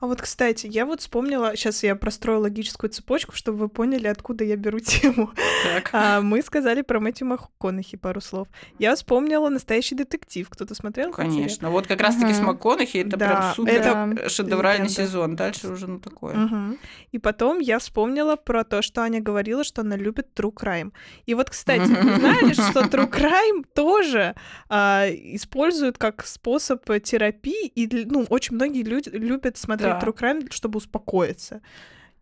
[SPEAKER 3] А вот, кстати, я вот вспомнила, сейчас я прострою логическую цепочку, чтобы вы поняли, откуда я беру тему.
[SPEAKER 1] Так.
[SPEAKER 3] А, мы сказали про Мэтью МакКонахи пару слов. Я вспомнила «Настоящий детектив». Кто-то смотрел?
[SPEAKER 1] Конечно. Вот как раз-таки с
[SPEAKER 2] Мгм.
[SPEAKER 1] МакКонахи это
[SPEAKER 3] Да,
[SPEAKER 1] прям супер
[SPEAKER 3] это
[SPEAKER 1] шедевральный
[SPEAKER 3] легенда.
[SPEAKER 1] сезон. Дальше уже ну такое.
[SPEAKER 3] Мгм. И потом я вспомнила про то, что Аня говорила, что она любит true crime. И вот, кстати, знали, что true crime тоже а, используют как способ терапии, и ну, очень многие люди любят смотреть
[SPEAKER 1] Да.
[SPEAKER 3] true crime, чтобы успокоиться.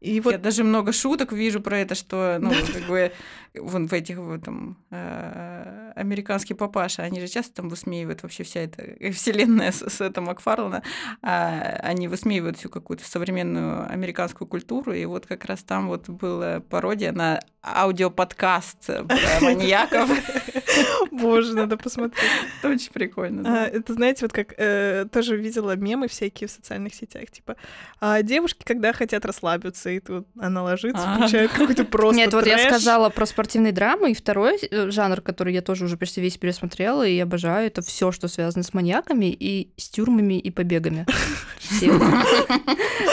[SPEAKER 3] И
[SPEAKER 1] Я
[SPEAKER 3] вот
[SPEAKER 1] даже много шуток вижу про это, что, ну, как бы, вон в этих вот там э, американский папаша, они же часто там высмеивают вообще вся эта э, вселенная с, с этого Макфарлана, а, они высмеивают всю какую-то современную американскую культуру, и вот как раз там вот была пародия на аудиоподкаст про маньяков.
[SPEAKER 3] Боже, надо посмотреть.
[SPEAKER 1] Это очень прикольно.
[SPEAKER 3] А. Это, знаете, вот как э, тоже видела мемы всякие в социальных сетях, типа а, девушки, когда хотят расслабиться, и тут она ложится,
[SPEAKER 1] А.
[SPEAKER 3] включает какой-то просто
[SPEAKER 2] Нет, вот я сказала про спортивные драмы, и второй э, жанр, который я тоже уже почти весь пересмотрела и обожаю, это все, что связано с маньяками и с тюрьмами и побегами.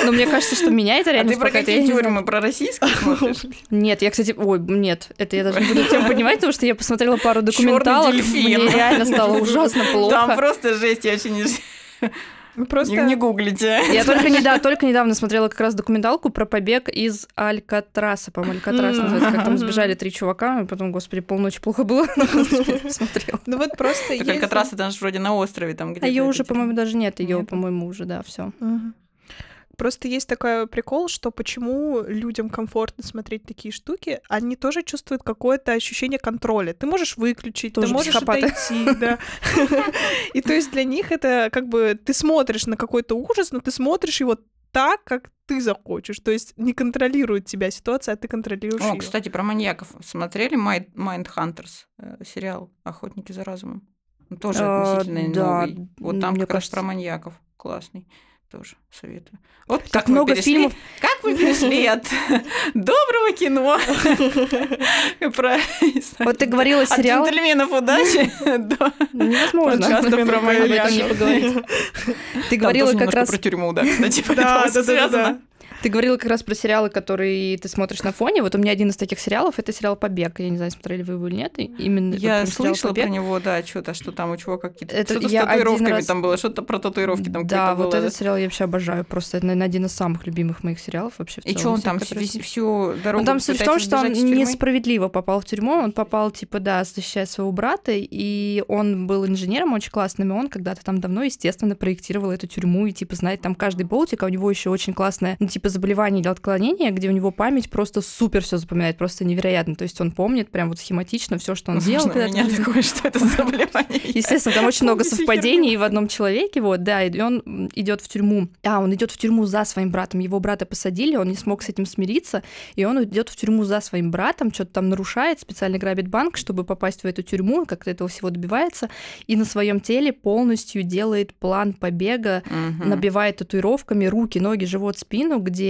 [SPEAKER 2] Но мне кажется, что меня это
[SPEAKER 1] А
[SPEAKER 2] реально
[SPEAKER 1] ты про какие тюрьмы? Про российские?
[SPEAKER 2] Нет, я, кстати, ой, нет, это я даже не буду тем понимать, потому что я посмотрела пару документалок, мне реально стало ужасно
[SPEAKER 1] Там
[SPEAKER 2] плохо.
[SPEAKER 1] просто жесть, я очень не...
[SPEAKER 3] Просто...
[SPEAKER 1] Не, не гуглите.
[SPEAKER 2] Я только, недавно, только недавно смотрела как раз документалку про побег из Алькатраса, по-моему, Алькатрас называется, как там сбежали три чувака, и потом, господи, полночи плохо было, смотрела.
[SPEAKER 3] Ну вот просто
[SPEAKER 1] Алькатрас, это же вроде на острове там где-то.
[SPEAKER 2] А ее уже, по-моему, даже нет, ее, по-моему, уже, да, все.
[SPEAKER 3] Просто есть такой прикол, что почему людям комфортно смотреть такие штуки, они тоже чувствуют какое-то ощущение контроля. Ты можешь выключить,
[SPEAKER 2] Тоже
[SPEAKER 3] ты можешь
[SPEAKER 2] психопаты.
[SPEAKER 3] отойти, да. И то есть для них это как бы ты смотришь на какой-то ужас, но ты смотришь его так, как ты захочешь. То есть не контролирует тебя ситуация, а ты контролируешь
[SPEAKER 1] О,
[SPEAKER 3] её.
[SPEAKER 1] кстати, про маньяков. Смотрели Mind, Mindhunters, э, сериал «Охотники за разумом»? Тоже
[SPEAKER 2] А,
[SPEAKER 1] относительно
[SPEAKER 2] да,
[SPEAKER 1] новый. Вот там как раз про маньяков. Классный. Тоже советую. Вот
[SPEAKER 2] Так
[SPEAKER 1] как мы
[SPEAKER 2] много
[SPEAKER 1] перешли-
[SPEAKER 2] фильмов.
[SPEAKER 1] Как вы перешли от доброго кино про
[SPEAKER 2] Вот ты говорила
[SPEAKER 1] от
[SPEAKER 2] сериал.
[SPEAKER 1] джентльменов удачи до
[SPEAKER 2] Невозможно об
[SPEAKER 1] про
[SPEAKER 2] поговорить. Ты говорила как раз
[SPEAKER 1] про тюрьму, да, кстати, поэтому связано.
[SPEAKER 2] Ты говорила как раз про сериалы, которые ты смотришь на фоне. Вот у меня один из таких сериалов это сериал Побег. Я не знаю, смотрели вы его или нет. Именно
[SPEAKER 1] Я слышала про него, да, что-то, что там у чувака какие-то...
[SPEAKER 2] Это
[SPEAKER 1] Что-то с татуировками
[SPEAKER 2] раз-
[SPEAKER 1] там было, что-то про татуировки там
[SPEAKER 2] Да, вот
[SPEAKER 1] было.
[SPEAKER 2] этот сериал я вообще обожаю. Просто это, наверное, один из самых любимых моих сериалов вообще
[SPEAKER 1] И что он там
[SPEAKER 2] которые
[SPEAKER 1] всю, всю дорогу
[SPEAKER 2] Ну, там суть в том, что он несправедливо попал в тюрьму. Он попал, типа, да, защищая своего брата, и он был инженером очень классным, и он когда-то там давно, естественно, проектировал эту тюрьму, и, типа, знает там каждый болтик, а у него еще очень классное, ну, типа, заболевание или отклонение, где у него память просто супер все запоминает, просто невероятно. То есть он помнит прям вот схематично все, что он делал.
[SPEAKER 1] Возможно, у меня такое, что это за заболевание.
[SPEAKER 2] Естественно, там очень много совпадений в одном человеке, вот, да, и он идет в тюрьму. А, он идет в тюрьму за своим братом. Его брата посадили, он не смог с этим смириться, и он идет в тюрьму за своим братом, что-то там нарушает, специально грабит банк, чтобы попасть в эту тюрьму, как-то этого всего добивается, и на своем теле полностью делает план побега, набивает татуировками руки, ноги, живот, спину, где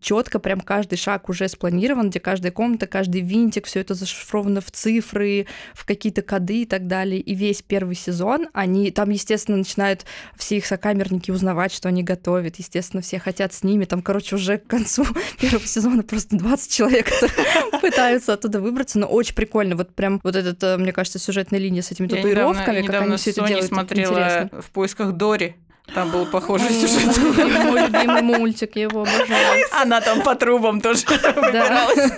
[SPEAKER 2] четко прям каждый шаг уже спланирован, где каждая комната, каждый винтик, все это зашифровано в цифры, в какие-то коды и так далее. И весь первый сезон, они там, естественно, начинают все их сокамерники узнавать, что они готовят. Естественно, все хотят с ними. Там, короче, уже к концу первого сезона просто 20 человек пытаются оттуда выбраться. Но очень прикольно. Вот прям вот этот, э, мне кажется, сюжетная линия с этими
[SPEAKER 1] Я
[SPEAKER 2] татуировками, как они все это делают.
[SPEAKER 1] смотрела
[SPEAKER 2] интересно.
[SPEAKER 1] в поисках Дори. Там был похожий сюжет.
[SPEAKER 2] Мой любимый мультик, я его обожаю.
[SPEAKER 1] Она там по трубам тоже выбиралась.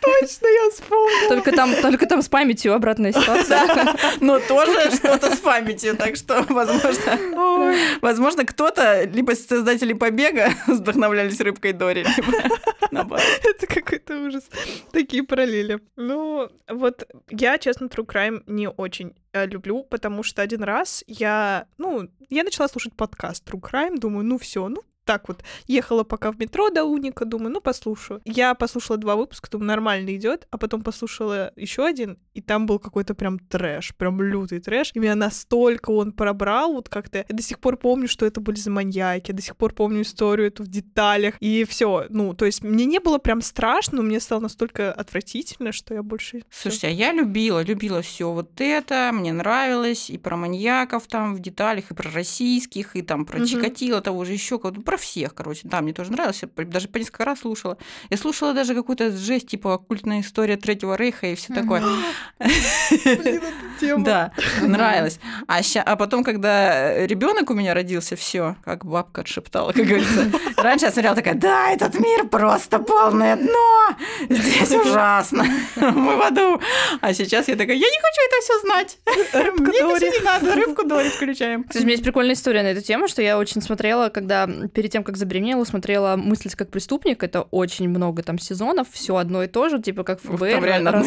[SPEAKER 3] Точно, я вспомнила.
[SPEAKER 2] Только там, только там с памятью обратная ситуация.
[SPEAKER 1] Но тоже что-то с памятью, так что, возможно, возможно, кто-то, либо создатели «Побега» вдохновлялись рыбкой Дори.
[SPEAKER 3] Это какой-то ужас. Такие параллели. Ну, вот я, честно, True Crime не очень э, люблю, потому что один раз я, ну, я начала слушать подкаст True Crime, думаю, ну все, ну, так вот, ехала пока в метро до Уника, думаю, ну, послушаю. Я послушала два выпуска, думаю, нормально идет, а потом послушала еще один, и там был какой-то прям трэш, прям лютый трэш, и меня настолько он пробрал, вот как-то, я до сих пор помню, что это были за маньяки, я до сих пор помню историю эту в деталях, и все, ну, то есть мне не было прям страшно, но мне стало настолько отвратительно, что я больше...
[SPEAKER 1] Слушайте, а я любила, любила все вот это, мне нравилось, и про маньяков там в деталях, и про российских, и там про
[SPEAKER 3] Мгм.
[SPEAKER 1] Чикатило того же еще, про всех, короче. Да, мне тоже нравилось, я даже по несколько раз слушала. Я слушала даже какую-то жесть, типа оккультная история Третьего Рейха и все такое.
[SPEAKER 3] Блин, эта тема.
[SPEAKER 1] Да, нравилось. А, ща- а потом, когда ребенок у меня родился, все, как бабка отшептала, как говорится. Раньше я смотрела такая, да, этот мир просто полное дно, здесь ужасно, мы в аду. А сейчас я такая, я не хочу это все знать.
[SPEAKER 3] Рыбка
[SPEAKER 1] Мне
[SPEAKER 3] Дори.
[SPEAKER 1] не надо, рыбку Дори включаем.
[SPEAKER 2] Кстати, у меня есть прикольная история на эту тему, что я очень смотрела, когда перед тем, как забеременела, смотрела «Мыслить как преступник». Это очень много там сезонов, все одно и то же, типа как ФБР
[SPEAKER 1] там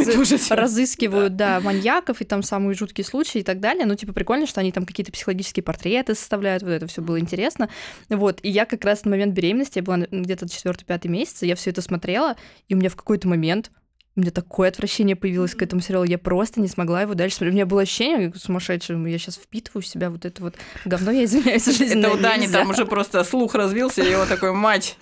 [SPEAKER 2] разыскивают, да, маньяков и там самые жуткие случаи и так далее. Ну, типа прикольно, что они там какие-то психологические портреты составляют, вот это все было интересно. Вот, и я как раз на момент беременности, я была где-то четвертый-пятый месяц, и я все это смотрела, и у меня в какой-то момент у меня такое отвращение появилось к этому сериалу, я просто не смогла его дальше смотреть. У меня было ощущение как сумасшедшее, я сейчас впитываю в себя вот это вот говно, я извиняюсь, жизненное,
[SPEAKER 1] Это у Дани там уже просто слух развился, и его такой, мать,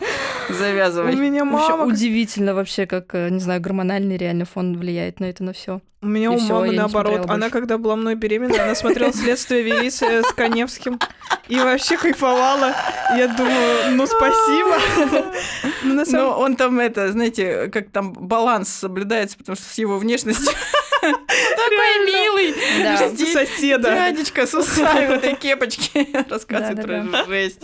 [SPEAKER 3] У
[SPEAKER 1] завязывай.
[SPEAKER 3] меня
[SPEAKER 2] Вообще
[SPEAKER 3] мама...
[SPEAKER 2] удивительно вообще, как, э, не знаю, гормональный реально фон влияет на это, на все.
[SPEAKER 3] У меня
[SPEAKER 2] И
[SPEAKER 3] у мамы наоборот. Она, когда была мной беременна, она смотрела «Следствие вели» с с Коневским. И вообще кайфовала. Я думаю, ну спасибо. Ну,
[SPEAKER 1] Но он там это, знаете, как там баланс соблюдается, потому что с его внешностью такой милый.
[SPEAKER 2] Да.
[SPEAKER 3] соседа.
[SPEAKER 1] Дядечка с усами в этой кепочке рассказывает про жесть.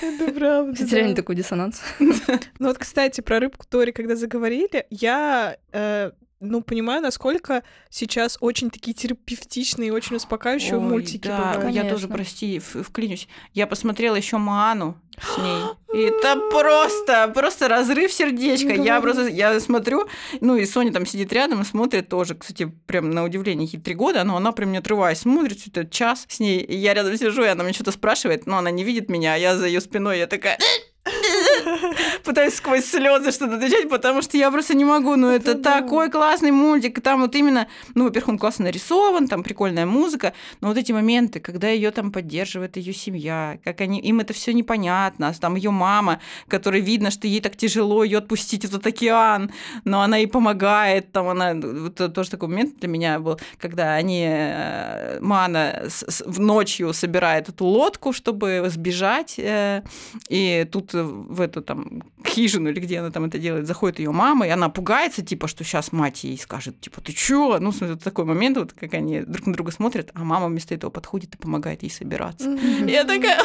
[SPEAKER 3] Это правда.
[SPEAKER 2] Кстати, реально такой диссонанс.
[SPEAKER 3] Ну вот, кстати, про рыбку Тори, когда заговорили, я э, ну, понимаю, насколько сейчас очень такие терапевтичные и очень успокаивающие
[SPEAKER 1] Ой,
[SPEAKER 3] мультики
[SPEAKER 1] да,
[SPEAKER 3] бывают.
[SPEAKER 1] я тоже, прости, в- вклинюсь. Я посмотрела еще Маану с ней. И это просто, просто разрыв сердечка. Я просто, я смотрю, ну и Соня там сидит рядом и смотрит тоже, кстати, прям на удивление, ей три года, но она прям не отрываясь смотрит, это час с ней. И я рядом сижу, и она мне что-то спрашивает, но она не видит меня, а я за ее спиной, я такая... Пытаюсь сквозь слезы что-то отвечать, потому что я просто не могу. Ну, это такой классный мультик. Там вот именно, ну, во-первых, он классно нарисован, там прикольная музыка, но вот эти моменты, когда ее там поддерживает ее семья, как они, им это все непонятно, там ее мама, которой видно, что ей так тяжело ее отпустить этот океан, но она ей помогает, там она, вот это тоже такой момент для меня был, когда они, э, Мана в ночью собирает эту лодку, чтобы сбежать, э, и тут в эту там хижину или где она там это делает, заходит ее мама, и она пугается, типа, что сейчас мать ей скажет, типа, ты чё? Ну, вот такой момент, вот как они друг на друга смотрят, а мама вместо этого подходит и помогает ей собираться. Я такая,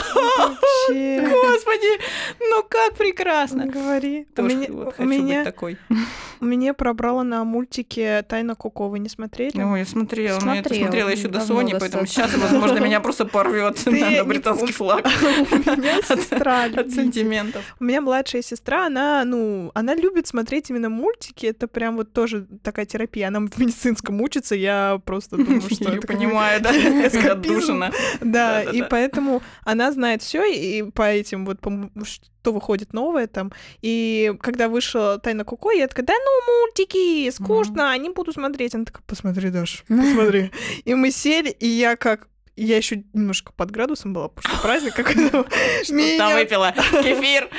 [SPEAKER 1] господи, ну как прекрасно.
[SPEAKER 3] Говори. У
[SPEAKER 1] Тоже
[SPEAKER 3] меня,
[SPEAKER 1] вот
[SPEAKER 3] у
[SPEAKER 1] хочу
[SPEAKER 3] меня,
[SPEAKER 1] быть такой.
[SPEAKER 3] мне пробрало на мультике «Тайна Коко». Вы не смотрели?
[SPEAKER 1] Ну, я смотрела, но я это
[SPEAKER 2] Смотрела,
[SPEAKER 1] смотрела еще до Сони, поэтому сейчас, возможно, меня просто порвет
[SPEAKER 3] Ты
[SPEAKER 1] на, британский флаг
[SPEAKER 3] У меня сестра
[SPEAKER 1] от сантиментов.
[SPEAKER 3] У меня младшая сестра, она, ну, она любит смотреть именно мультики. Это прям вот тоже такая терапия. Она в медицинском учится, я просто думаю, что это
[SPEAKER 1] понимаю, да, отдушина.
[SPEAKER 3] Да, и поэтому она знает все, и по этим вот, что выходит новое там. И когда вышла Тайна Коко, я такая, да ну, мультики, скучно, не буду смотреть. Она такая, посмотри, Даш, посмотри. И мы сели, и я как я еще немножко под градусом была, потому что праздник какой-то.
[SPEAKER 1] Там
[SPEAKER 3] Меня
[SPEAKER 1] выпила кефир,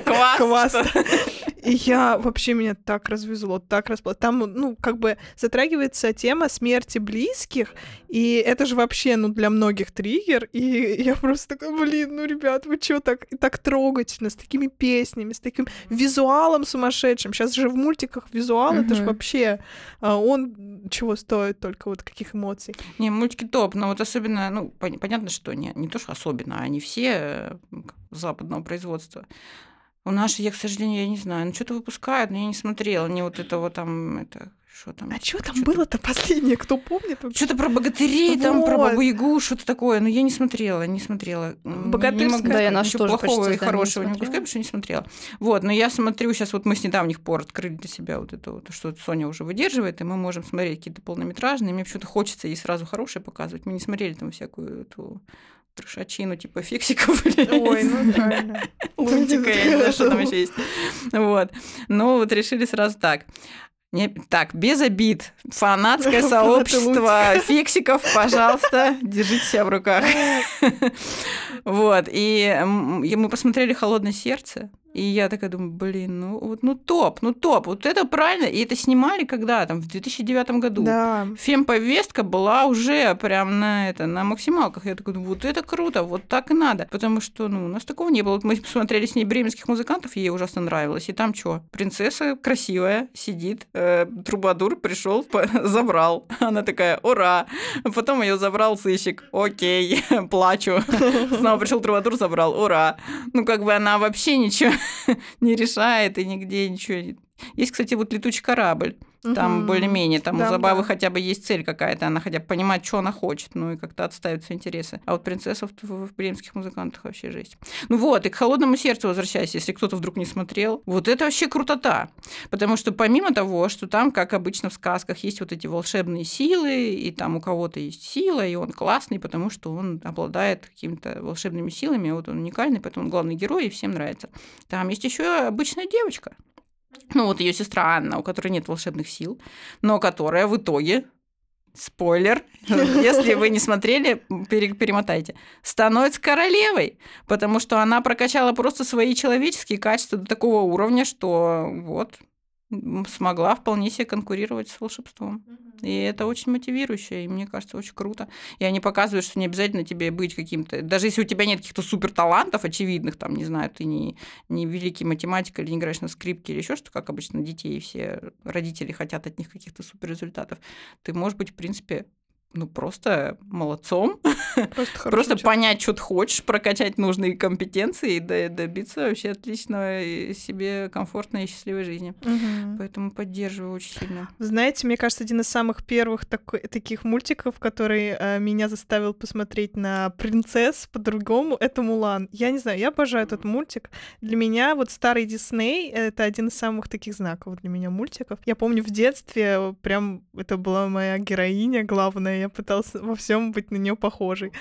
[SPEAKER 1] квас.
[SPEAKER 3] Квас. И я вообще меня так развезло, так распло. Там, ну, как бы затрагивается тема смерти близких, и это же вообще, ну, для многих триггер. И я просто такая, блин, ну, ребят, вы чё так, так трогательно, с такими песнями, с таким визуалом сумасшедшим. Сейчас же в мультиках визуал, это же вообще, а, он чего стоит только, вот каких эмоций.
[SPEAKER 1] Не, мультики топ, но вот особенно, ну, пон- понятно, что не, не то, что особенно, а они все э, западного производства. У нас, я, к сожалению, я не знаю, ну, что-то выпускают, но я не смотрела, не вот этого там, это, что там.
[SPEAKER 3] А что там было-то последнее, кто помнит?
[SPEAKER 1] Что-то про богатырей, там про
[SPEAKER 3] Вот.
[SPEAKER 1] бабу Ягу, что-то такое. Но я не смотрела, не смотрела.
[SPEAKER 3] Богатырская-
[SPEAKER 1] не могу
[SPEAKER 3] Да,
[SPEAKER 2] я
[SPEAKER 1] ничего
[SPEAKER 2] тоже
[SPEAKER 1] плохого и
[SPEAKER 2] издание не
[SPEAKER 1] хорошего не могу сказать, потому что не смотрела. Вот, но я смотрю сейчас, вот мы с недавних пор открыли для себя вот это вот, что Соня уже выдерживает, и мы можем смотреть какие-то полнометражные. Мне почему-то хочется ей сразу хорошие показывать. Мы не смотрели там всякую эту трешачину типа фиксиков
[SPEAKER 3] Ой, ну правильно.
[SPEAKER 1] лунтика, я не знаю, что там еще есть. Вот. Ну, вот решили сразу так. Не- так, без обид. Фанатское сообщество фиксиков, пожалуйста, держите себя в руках. Вот. И мы посмотрели «Холодное сердце», и я такая думаю, блин, ну, вот, ну топ, ну топ. Вот это правильно. И это снимали когда? Там в 2009 году.
[SPEAKER 3] Да.
[SPEAKER 1] Фемповестка была уже прям на это, на максималках. Я такой, думаю, вот это круто, вот так и надо. Потому что, ну, у нас такого не было. Вот мы смотрели с ней бременских музыкантов, ей ужасно нравилось. И там что? Принцесса красивая, сидит, э, трубадур пришел, забрал. Она такая, ура! Потом ее забрал сыщик. Окей, плачу. Снова пришел трубадур, забрал. Ура! Ну, как бы она вообще ничего не решает и нигде ничего. Есть, кстати, вот летучий корабль. Там
[SPEAKER 3] Мгм.
[SPEAKER 1] более-менее, там
[SPEAKER 3] Да,
[SPEAKER 1] у Забавы
[SPEAKER 3] да.
[SPEAKER 1] хотя бы есть цель какая-то, она хотя бы понимает, что она хочет, ну и как-то отставить свои интересы. А вот принцесса в, в, в бременских музыкантах вообще жесть. Ну вот, и к холодному сердцу возвращаясь, если кто-то вдруг не смотрел, вот это вообще крутота. Потому что помимо того, что там, как обычно в сказках, есть вот эти волшебные силы, и там у кого-то есть сила, и он классный, потому что он обладает какими-то волшебными силами, вот он уникальный, поэтому он главный герой, и всем нравится. Там есть еще обычная девочка, ну вот ее сестра Анна, у которой нет волшебных сил, но которая в итоге Спойлер, если вы не смотрели, пере- перемотайте. Становится королевой, потому что она прокачала просто свои человеческие качества до такого уровня, что вот смогла вполне себе конкурировать с волшебством. И это очень мотивирующе, и мне кажется, очень круто. И они показывают, что не обязательно тебе быть каким-то... Даже если у тебя нет каких-то супер талантов очевидных, там, не знаю, ты не, не великий математик или не играешь на скрипке или еще что, как обычно детей все родители хотят от них каких-то супер результатов, ты можешь быть, в принципе, ну, просто молодцом.
[SPEAKER 3] Просто,
[SPEAKER 1] Просто понять, что ты хочешь, прокачать нужные компетенции и до- добиться вообще отличной себе комфортной и счастливой жизни.
[SPEAKER 3] Мгм.
[SPEAKER 1] Поэтому поддерживаю очень сильно.
[SPEAKER 3] Знаете, мне кажется, один из самых первых такой, таких мультиков, который э, меня заставил посмотреть на принцесс по-другому, это Мулан. Я не знаю, я обожаю этот мультик. Для меня вот старый Дисней — это один из самых таких знаковых для меня мультиков. Я помню в детстве прям это была моя героиня главная, я пыталась во всем быть на нее похожей.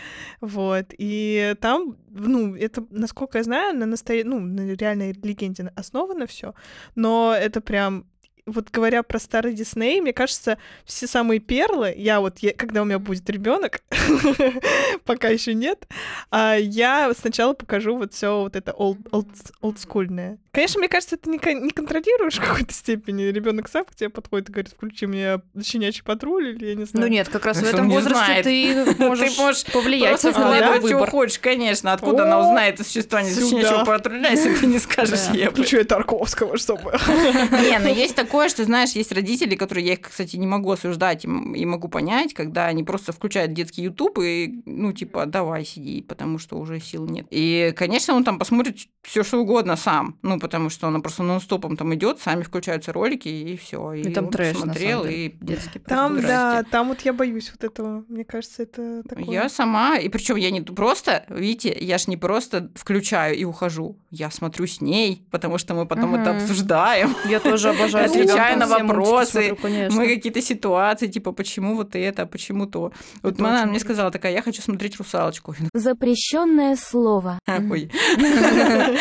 [SPEAKER 3] Вот. И там, ну, это, насколько я знаю, на, настоя... ну, на реальной легенде основано все, но это прям вот говоря про старый Дисней, мне кажется, все самые перлы, я вот, я- когда у меня будет ребенок, пока еще нет, а, я сначала покажу вот все вот это old, old, олдскульное. Конечно, мне кажется, это не, не контролируешь в какой-то степени. Ребенок сам к тебе подходит и говорит, включи мне щенячий патруль, или я не знаю.
[SPEAKER 2] Ну нет, как раз в этом возрасте ты можешь,
[SPEAKER 1] Ты
[SPEAKER 2] повлиять на
[SPEAKER 1] вкладывать, чего
[SPEAKER 2] выбор.
[SPEAKER 1] хочешь, конечно. Откуда она узнает о существовании щенячьего патруля, если ты не скажешь ей?
[SPEAKER 3] Включу я Тарковского, чтобы...
[SPEAKER 1] Не, но есть такое, что, знаешь, есть родители, которые, я их, кстати, не могу осуждать и и могу понять, когда они просто включают детский YouTube и, ну, типа, давай сиди, потому что уже сил нет. И, конечно, он там посмотрит все что угодно сам, ну, потому что он просто нон-стопом там идет, сами включаются ролики, и все.
[SPEAKER 2] И там
[SPEAKER 1] он
[SPEAKER 2] трэш, на
[SPEAKER 1] посмотрел,
[SPEAKER 2] самом деле,
[SPEAKER 1] и
[SPEAKER 2] детский.
[SPEAKER 3] Там,
[SPEAKER 1] Здрасте.
[SPEAKER 3] да, там вот я боюсь вот этого. Мне кажется, это такое...
[SPEAKER 1] Я сама, и причем я не просто, видите, я ж не просто включаю и ухожу, я смотрю с ней, потому что мы потом это
[SPEAKER 2] Мгм.
[SPEAKER 1] обсуждаем.
[SPEAKER 2] Я тоже обожаю. Ребёнком
[SPEAKER 1] на вопросы.
[SPEAKER 2] смотрю.
[SPEAKER 1] Мы какие-то ситуации, типа, почему вот это, а почему то. Вот
[SPEAKER 3] Это
[SPEAKER 1] она мне сказала такая, я хочу смотреть «Русалочку».
[SPEAKER 6] Запрещенное слово.
[SPEAKER 1] такая, Ой.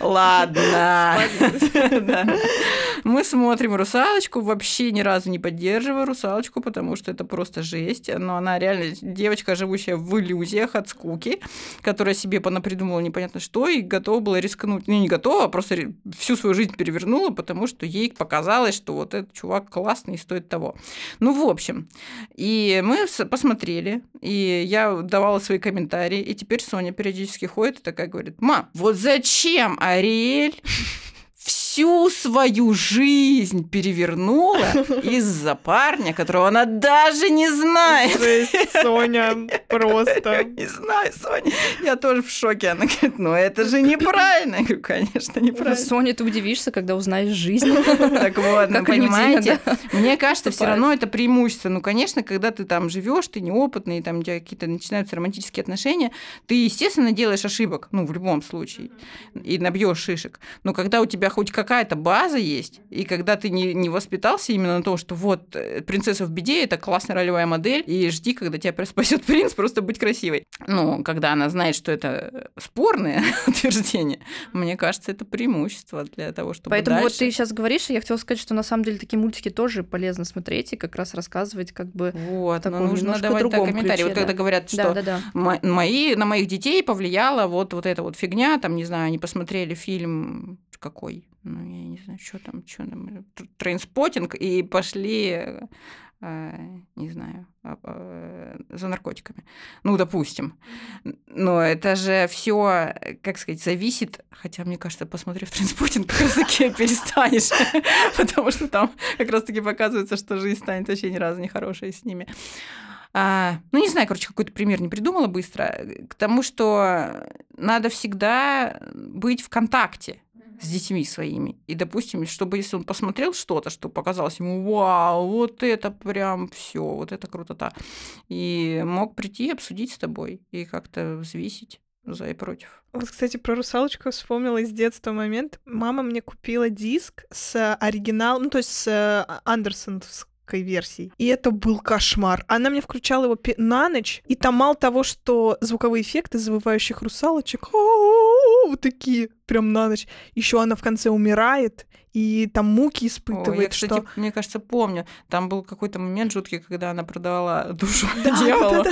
[SPEAKER 1] Ладно. Мы смотрим «Русалочку». Вообще ни разу не поддерживаю «Русалочку», потому что это просто жесть. Но она реально девочка, живущая в иллюзиях от скуки, которая себе понапридумала непонятно что и готова была рискнуть. Ну, не готова, а просто всю свою жизнь перевернула, потому что ей показалось, что вот этот чувак классный и стоит того. Ну, в общем, и мы посмотрели, и я давала свои комментарии, и теперь Соня периодически ходит и такая говорит, «Ма, вот зачем Ариэль всю свою жизнь перевернула из-за парня, которого она даже не знает?»
[SPEAKER 3] Жесть, Соня, просто.
[SPEAKER 1] Не знаю, Соня. Я тоже в шоке. Она говорит, ну это же неправильно. Я говорю, конечно, неправильно.
[SPEAKER 2] Соня, ты удивишься, когда узнаешь жизнь.
[SPEAKER 1] Так вот, ну,
[SPEAKER 2] Как
[SPEAKER 1] понимаете, мне кажется, все равно это преимущество. Ну, конечно, когда ты там живешь, ты неопытный, там у тебя какие-то начинаются романтические отношения, ты, естественно, делаешь ошибок, ну, в любом случае, и набьешь шишек. Но когда у тебя хоть какая-то база есть, и когда ты не, не воспитался именно на том, что вот э, принцесса в беде это классная ролевая модель, и жди, когда тебя спасет принц, просто быть красивой. Ну, когда она знает, что это спорное утверждение, мне кажется, это преимущество для того, чтобы
[SPEAKER 2] Поэтому вот
[SPEAKER 1] дальше-
[SPEAKER 2] ты сейчас говоришь, и я хотела сказать, что на самом деле такие мультики тоже полезно смотреть и как раз рассказывать как бы...
[SPEAKER 1] Вот, но
[SPEAKER 2] таком
[SPEAKER 1] нужно давать да,
[SPEAKER 2] другом
[SPEAKER 1] комментарии.
[SPEAKER 2] ключе,
[SPEAKER 1] вот когда
[SPEAKER 2] да.
[SPEAKER 1] говорят, что
[SPEAKER 2] Да-да-да.
[SPEAKER 1] мо- мои, на моих детей повлияла вот, вот эта вот фигня, там, не знаю, они посмотрели фильм какой, ну, я не знаю, что там, что там, тр- Trainspotting, и пошли, э, не знаю, а, э, за наркотиками. Ну, допустим. Но это же все, как сказать, зависит, хотя, мне кажется, посмотрев Trainspotting, как раз таки перестанешь, потому что там как раз таки показывается, что жизнь станет вообще ни разу не хорошей с ними. А, ну, не знаю, короче, какой-то пример не придумала быстро. К тому, что надо всегда быть в контакте с детьми своими. И, допустим, чтобы если он посмотрел что-то, что показалось ему, вау, вот это прям все, вот это круто-то. И мог прийти и обсудить с тобой и как-то взвесить за и против.
[SPEAKER 3] Вот, кстати, про русалочку вспомнила из детства момент. Мама мне купила диск с оригиналом, ну, то есть с э, Андерсоновской версией. И это был кошмар. Она мне включала его на ночь, и там мало того, что звуковые эффекты завывающих русалочек, вот такие, прям на ночь. Еще она в конце умирает, и там муки
[SPEAKER 1] Ой,
[SPEAKER 3] испытывает,
[SPEAKER 1] я, кстати,
[SPEAKER 3] что...
[SPEAKER 1] мне кажется, помню. Там был какой-то момент жуткий, когда она продавала душу
[SPEAKER 3] Да,
[SPEAKER 1] дьяволу.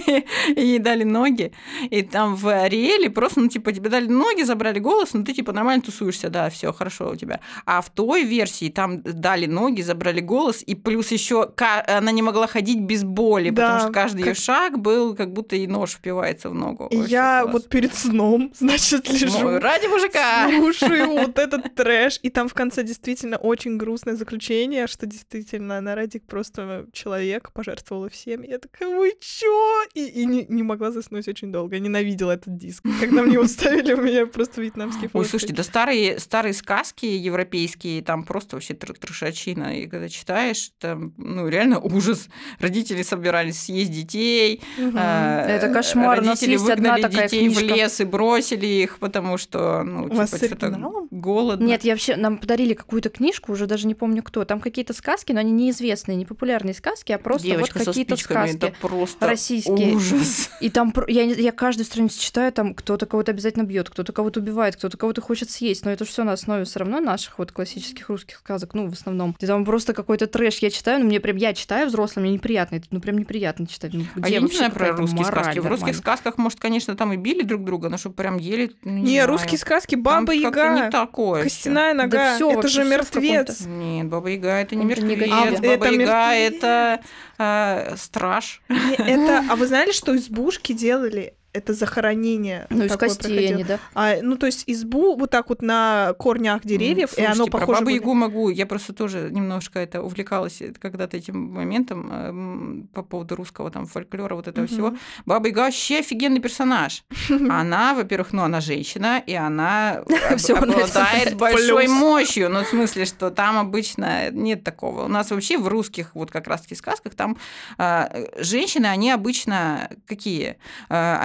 [SPEAKER 1] И ей дали ноги. И там в Ариэле просто, ну, типа, тебе дали ноги, забрали голос, ну, ты, типа, нормально тусуешься, да, все хорошо у тебя. А в той версии там дали ноги, забрали голос, и плюс еще она не могла ходить без боли,
[SPEAKER 3] Да,
[SPEAKER 1] потому что каждый ее шаг был, как будто и нож впивается в ногу.
[SPEAKER 3] Я
[SPEAKER 1] класс.
[SPEAKER 3] вот перед сном, значит, лежу.
[SPEAKER 1] Ну, ради мужика.
[SPEAKER 3] Слушай, вот этот трэш. И там в конце действительно очень грустное заключение, что действительно она ради просто человека пожертвовала всем. Я такая, вы чё? И, и не, не могла заснуть очень долго. Я ненавидела этот диск. Когда мне его ставили, у меня просто вьетнамский
[SPEAKER 1] Ой,
[SPEAKER 3] флаг.
[SPEAKER 1] слушайте, да старые, старые сказки европейские, там просто вообще тр- трешачина. И когда читаешь, там, ну, реально ужас. Родители собирались съесть детей. А,
[SPEAKER 2] Это кошмар.
[SPEAKER 1] Родители выгнали детей в лес и бросили их, потому что, ну,
[SPEAKER 3] У вас
[SPEAKER 1] типа,
[SPEAKER 3] с
[SPEAKER 1] что-то
[SPEAKER 3] оригиналом?
[SPEAKER 1] голодно.
[SPEAKER 2] Нет, я вообще нам подарили какую-то книжку, уже даже не помню кто. Там какие-то сказки, но они неизвестные, не популярные сказки, а просто
[SPEAKER 1] Девочка
[SPEAKER 2] вот какие-то сказки.
[SPEAKER 1] это просто
[SPEAKER 2] российские.
[SPEAKER 1] ужас.
[SPEAKER 2] И там я, я каждую страницу читаю, там кто-то кого-то обязательно бьет, кто-то кого-то убивает, кто-то кого-то хочет съесть. Но это все на основе все равно наших вот классических русских сказок, ну, в основном. И там просто какой-то трэш я читаю, ну, мне прям, я читаю взрослым, мне неприятно, это, ну, прям неприятно читать. Ну,
[SPEAKER 1] А я не знаю про русские сказки. В русских сказках, может, конечно, там и били друг друга, но чтобы прям ели, ну, не,
[SPEAKER 3] Не, русские сказки,
[SPEAKER 1] Там
[SPEAKER 3] Баба
[SPEAKER 1] не
[SPEAKER 3] Яга,
[SPEAKER 1] такое всё.
[SPEAKER 3] Костяная
[SPEAKER 2] Да
[SPEAKER 3] нога,
[SPEAKER 2] всё,
[SPEAKER 3] это
[SPEAKER 2] вообще
[SPEAKER 3] же мертвец.
[SPEAKER 1] Нет, Баба Яга это не
[SPEAKER 2] Это
[SPEAKER 1] мертвец.
[SPEAKER 3] А,
[SPEAKER 1] Баба
[SPEAKER 3] это
[SPEAKER 1] Яга
[SPEAKER 3] мертвец.
[SPEAKER 1] это э, страж.
[SPEAKER 3] Не, Это, а вы знали, что избушки делали? Это захоронение.
[SPEAKER 2] Ну, из костей
[SPEAKER 3] проходило.
[SPEAKER 2] они, да?
[SPEAKER 3] А, ну, то есть избу вот так вот на корнях деревьев, и оно
[SPEAKER 1] Слушайте, про
[SPEAKER 3] похоже...
[SPEAKER 1] Бабу Ягу могу. Я просто тоже немножко это увлекалась когда-то этим моментом эм, по поводу русского там фольклора, вот этого
[SPEAKER 3] Мгм.
[SPEAKER 1] всего. Баба Яга вообще офигенный персонаж. Она, во-первых, ну, она женщина, и она обладает большой мощью. Ну, в смысле, что там обычно нет такого. У нас вообще в русских, вот как раз-таки сказках, там а, женщины, они обычно какие? А,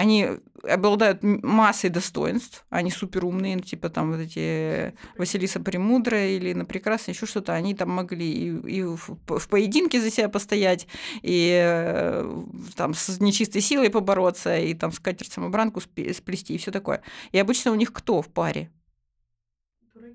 [SPEAKER 1] Обладают массой достоинств, они суперумные, ну, типа там вот эти Василиса Премудрая или на Прекрасной, еще что-то, они там могли и, и в, поединке за себя постоять, и э, там с нечистой силой побороться, и там скатерть самобранку спе- сплести, и все такое. И обычно у них кто в паре?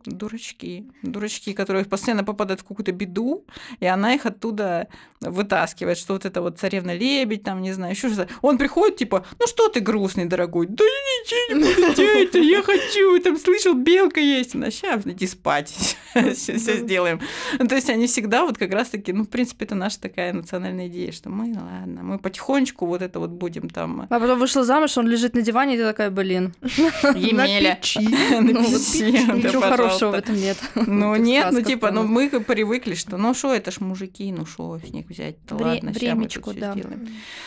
[SPEAKER 1] Дурачки. Дурачки, которые постоянно попадают в какую-то беду, и она их оттуда вытаскивает, что вот это вот царевна лебедь, там, не знаю, еще что-то. Он приходит, типа, ну что ты грустный, дорогой? Да я ничего не буду делать, я хочу, там слышал, белка есть. Она, сейчас, иди спать, все сделаем. Ну, То есть они всегда вот как раз-таки, ну, в принципе, это наша такая национальная идея, что мы, ладно, мы потихонечку вот это вот будем там
[SPEAKER 2] А потом вышла замуж, он лежит на диване, и ты такая, блин,
[SPEAKER 1] Емеля.
[SPEAKER 3] печи.
[SPEAKER 1] На печи,
[SPEAKER 2] ничего хорошего в
[SPEAKER 1] пожалуйста.
[SPEAKER 2] этом нет.
[SPEAKER 1] Ну
[SPEAKER 2] В
[SPEAKER 1] нет, ну типа, ну мы привыкли, что ну что, это ж мужики, ну что с них взять, да
[SPEAKER 2] Вре-
[SPEAKER 1] ладно, всё
[SPEAKER 2] да.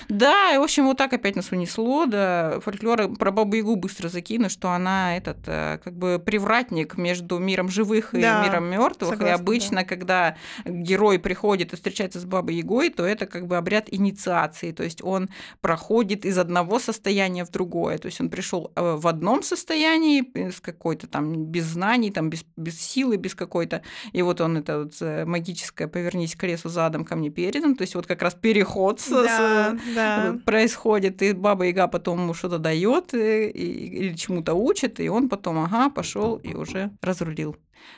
[SPEAKER 1] Да, и в общем вот так опять нас унесло, да, фольклор про Бабу Ягу быстро закину, что она этот э, как бы привратник между миром живых и
[SPEAKER 3] Да,
[SPEAKER 1] миром мертвых, и обычно, когда герой приходит и встречается с Бабой Ягой, то это как бы обряд инициации, то есть он проходит из одного состояния в другое, то есть он пришел э, в одном состоянии э, с какой-то там без знаний, там без, без силы, без какой-то, и вот он это вот э, магическое «повернись к лесу задом ко мне передом», то есть вот как раз переход
[SPEAKER 3] Да,
[SPEAKER 1] с-
[SPEAKER 3] да.
[SPEAKER 1] происходит, и Баба Яга потом ему что-то дает или чему-то учит, и он потом, ага, пошел и уже разрулил.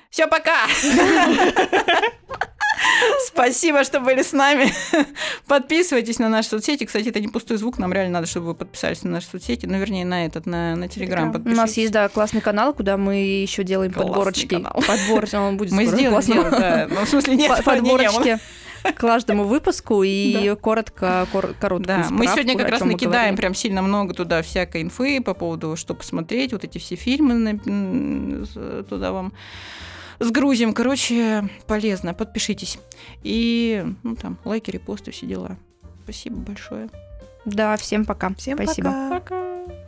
[SPEAKER 1] Все, пока! Спасибо, что были с нами. Подписывайтесь на наши соцсети. Кстати, это не пустой звук. Нам реально надо, чтобы вы подписались на наши соцсети. Ну, вернее, на этот, на, на Телеграм.
[SPEAKER 2] У нас есть, да, классный канал, куда мы еще делаем
[SPEAKER 1] Классный
[SPEAKER 2] подборочки.
[SPEAKER 1] канал.
[SPEAKER 2] Подборочки, он будет
[SPEAKER 1] Мы сделаем, сделаем, да. Ну, в смысле, нет,
[SPEAKER 2] Подборочки к каждому выпуску и коротко, кор- короткую
[SPEAKER 1] Да, мы
[SPEAKER 2] справку,
[SPEAKER 1] сегодня как раз
[SPEAKER 2] мы
[SPEAKER 1] накидаем прям сильно много туда всякой инфы по поводу, что посмотреть, вот эти все фильмы туда вам сгрузим. Короче, полезно, подпишитесь. И, ну, там, лайки, репосты, все дела. Спасибо большое.
[SPEAKER 2] Да, всем пока.
[SPEAKER 3] Всем
[SPEAKER 2] Спасибо.
[SPEAKER 3] пока.
[SPEAKER 1] Пока.